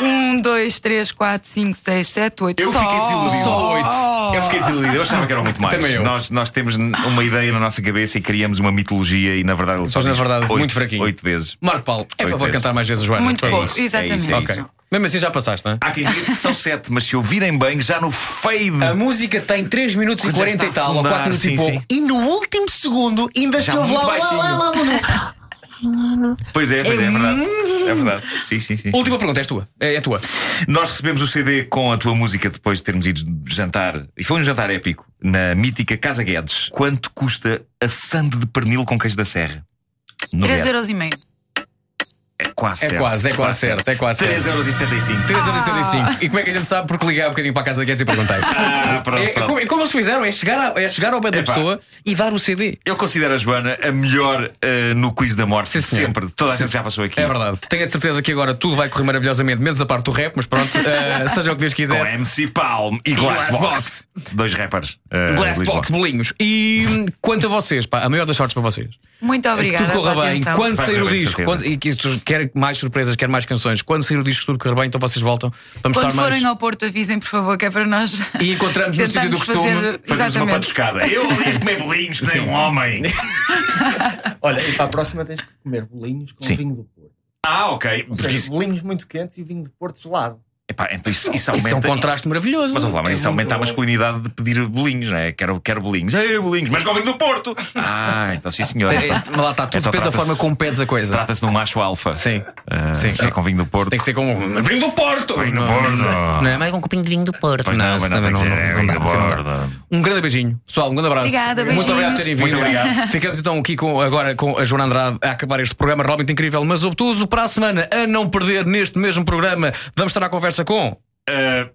1, 2, 3, 4, 5, 6, 7, 8. Eu Só. fiquei desiludido. Só oito. Eu fiquei desiludido, eu achava que eram muito mais. Também eu. Nós, nós temos uma ideia na nossa cabeça e criamos uma mitologia e na verdade ele só Mas, na diz verdade, oito, muito fraquinho. Oito vezes. Marco Paulo, é Oito favor vezes. cantar mais vezes Joana. Muito por pouco, favor. exatamente. é isso, é Ok. Mesmo assim já passaste, não é? Há quem diga que são sete, mas se ouvirem bem, já no fade. A música tem 3 minutos e Quando já 40 e está a tal, ou 4 afundar, minutos e sim, pouco. sim. E no último segundo ainda Já se ouve muito lá, lá, lá, lá, lá, lá. Pois é, pois é, é verdade. É verdade. Sim, sim, sim. Última pergunta, és tua. É, é tua. Nós recebemos o CD com a tua música depois de termos ido jantar. E foi um jantar épico na mítica Casa Guedes. Quanto custa a sande de pernil com queijo da serra? No 3 Guedes. euros e meio. É quase É certo. quase, é quase certo, é quase certo. 3,75€. 3,75. E como é que a gente sabe? Porque liguei há bocadinho para a casa da Guedes e perguntei. <laughs> Ah, pronto, É, pronto. como, como eles fizeram? É chegar, a, é chegar ao pé da Epá. pessoa e dar o CD. Eu considero a Joana a melhor eh, no quiz da morte Sim, senhor. sempre. Toda a gente já passou aqui. É verdade. Tenho a certeza que agora tudo vai correr maravilhosamente, menos a parte do rap, mas pronto, eh, <laughs> seja o que Deus Com quiser. MC Palm e Glassbox. Glassbox. Dois rappers. Lisboa. Glassbox, bolinhos. E quanto a vocês, pá, a maior das sortes para vocês. Muito obrigada. que tudo corra bem. atenção. Quando sair o disco, quando, e que isto quer mais surpresas, quer mais canções. Quando sair o disco, tudo correr bem, então vocês voltam para Quando mostrar mais. forem ao Porto, avisem, por favor, que é para nós. E encontramos no <laughs> sítio do costume, fazer- Fazemos uma Exatamente. patuscada. Eu ali comer bolinhos, que nem um homem. <laughs> Olha, e para a próxima tens que comer bolinhos com Sim. vinho do Porto. Ah, ok. Ou seja, bolinhos muito quentes e vinho do Porto gelado. Epá, então isso, isso Isso é um aumenta. contraste maravilhoso. Mas, lá, mas isso aumenta a muito- masculinidade de pedir bolinhos, não é? Quero, quero bolinhos. Ei, bolinhos, mas com vinho do Porto! Ah, então sim, senhor. Mas lá está, tudo Então depende da forma como pedes a coisa. Trata-se de um macho alfa. Sim. Ah, Sim, sim. é com vinho do Porto. Tem que ser com vinho do Porto! Vinho do não, Porto. Não é mais com um copinho de vinho do Porto. Pois não, não tem que ser, é não vinho dá, do não dá. Porto. Um grande beijinho, pessoal, um grande abraço. Obrigada, Muito beijinhos. obrigado por terem vindo. Muito obrigado. Ficamos então aqui com, agora com a Joana Andrade a acabar este programa realmente incrível, mas obtuso. Para a semana, a não perder neste mesmo programa, vamos estar à conversa com. Ah,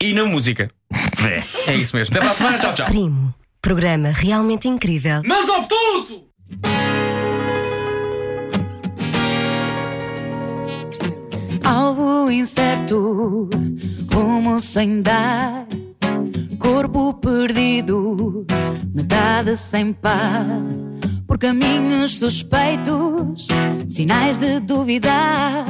E na música. é. É isso mesmo. Até para a semana, tchau, tchau. Primo. Programa realmente incrível. Mas obtuso! Alvo incerto, rumo sem dar, corpo perdido, metade sem par, por caminhos suspeitos, sinais de duvidar,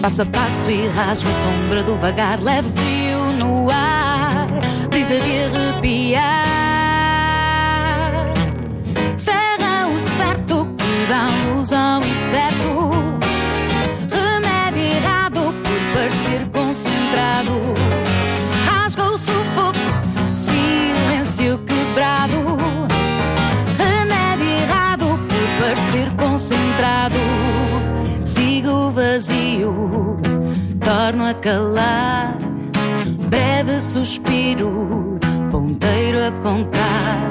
passo a passo e rasgo a sombra do vagar, leve frio no ar, brisa de arrepiar. Serra o certo que dá luz ao incerto. Torno a calar. Breve suspiro, ponteiro a contar.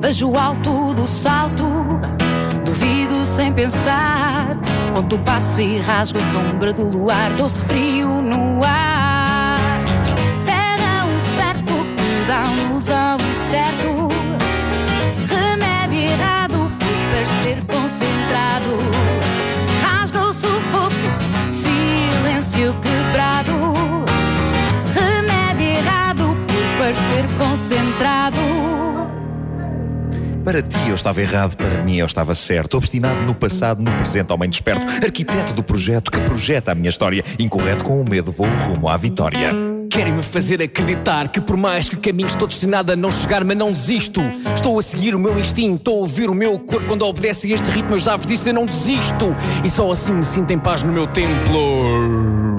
Vejo alto do salto, duvido sem pensar. Conto o passo e rasgo a sombra do luar, doce frio no ar. Será o certo que dá luz ao incerto. Remédio errado por parecer concentrado. Parecer concentrado. Para ti eu estava errado, para mim eu estava certo. Obstinado no passado, no presente, homem desperto. Arquiteto do projeto que projeta a minha história. Incorreto com o medo, vou rumo à vitória. Querem-me fazer acreditar que por mais que caminho estou destinado a não chegar, mas não desisto. Estou a seguir o meu instinto, estou a ouvir o meu corpo quando obedece a este ritmo. Eu já vos disse, eu não desisto. E só assim me sinto em paz no meu templo.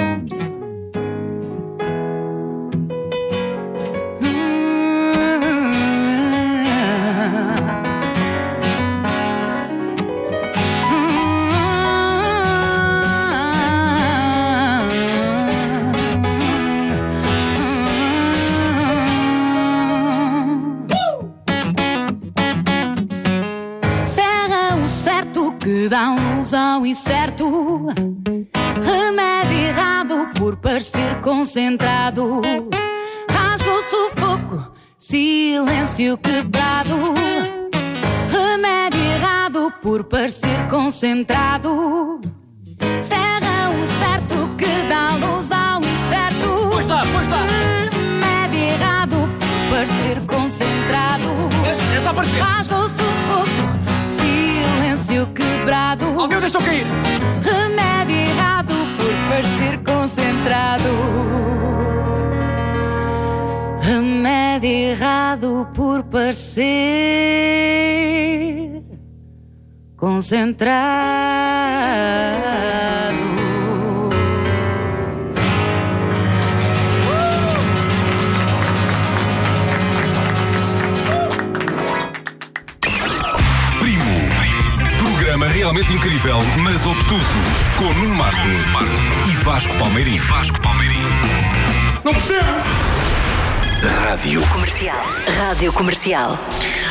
Concentrado. Rasgo sufoco, silêncio quebrado. Remédio errado por parecer concentrado. Serra o certo que dá luz ao incerto. Pois dá, pois dá. Remédio errado por parecer concentrado. É, é só parecer. Rasga o sufoco, silêncio quebrado. Alguém deixou cair. Remédio errado concentrado. Remédio errado por parecer concentrado. Primo. Programa realmente incrível, mas obtuso. Com Nuno Marco Vasco Palmeirim. Vasco Palmeirim. Não percebo! Rádio. Comercial. Rádio Comercial.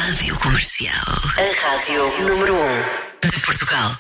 Rádio Comercial. A rádio número 1 um de Portugal.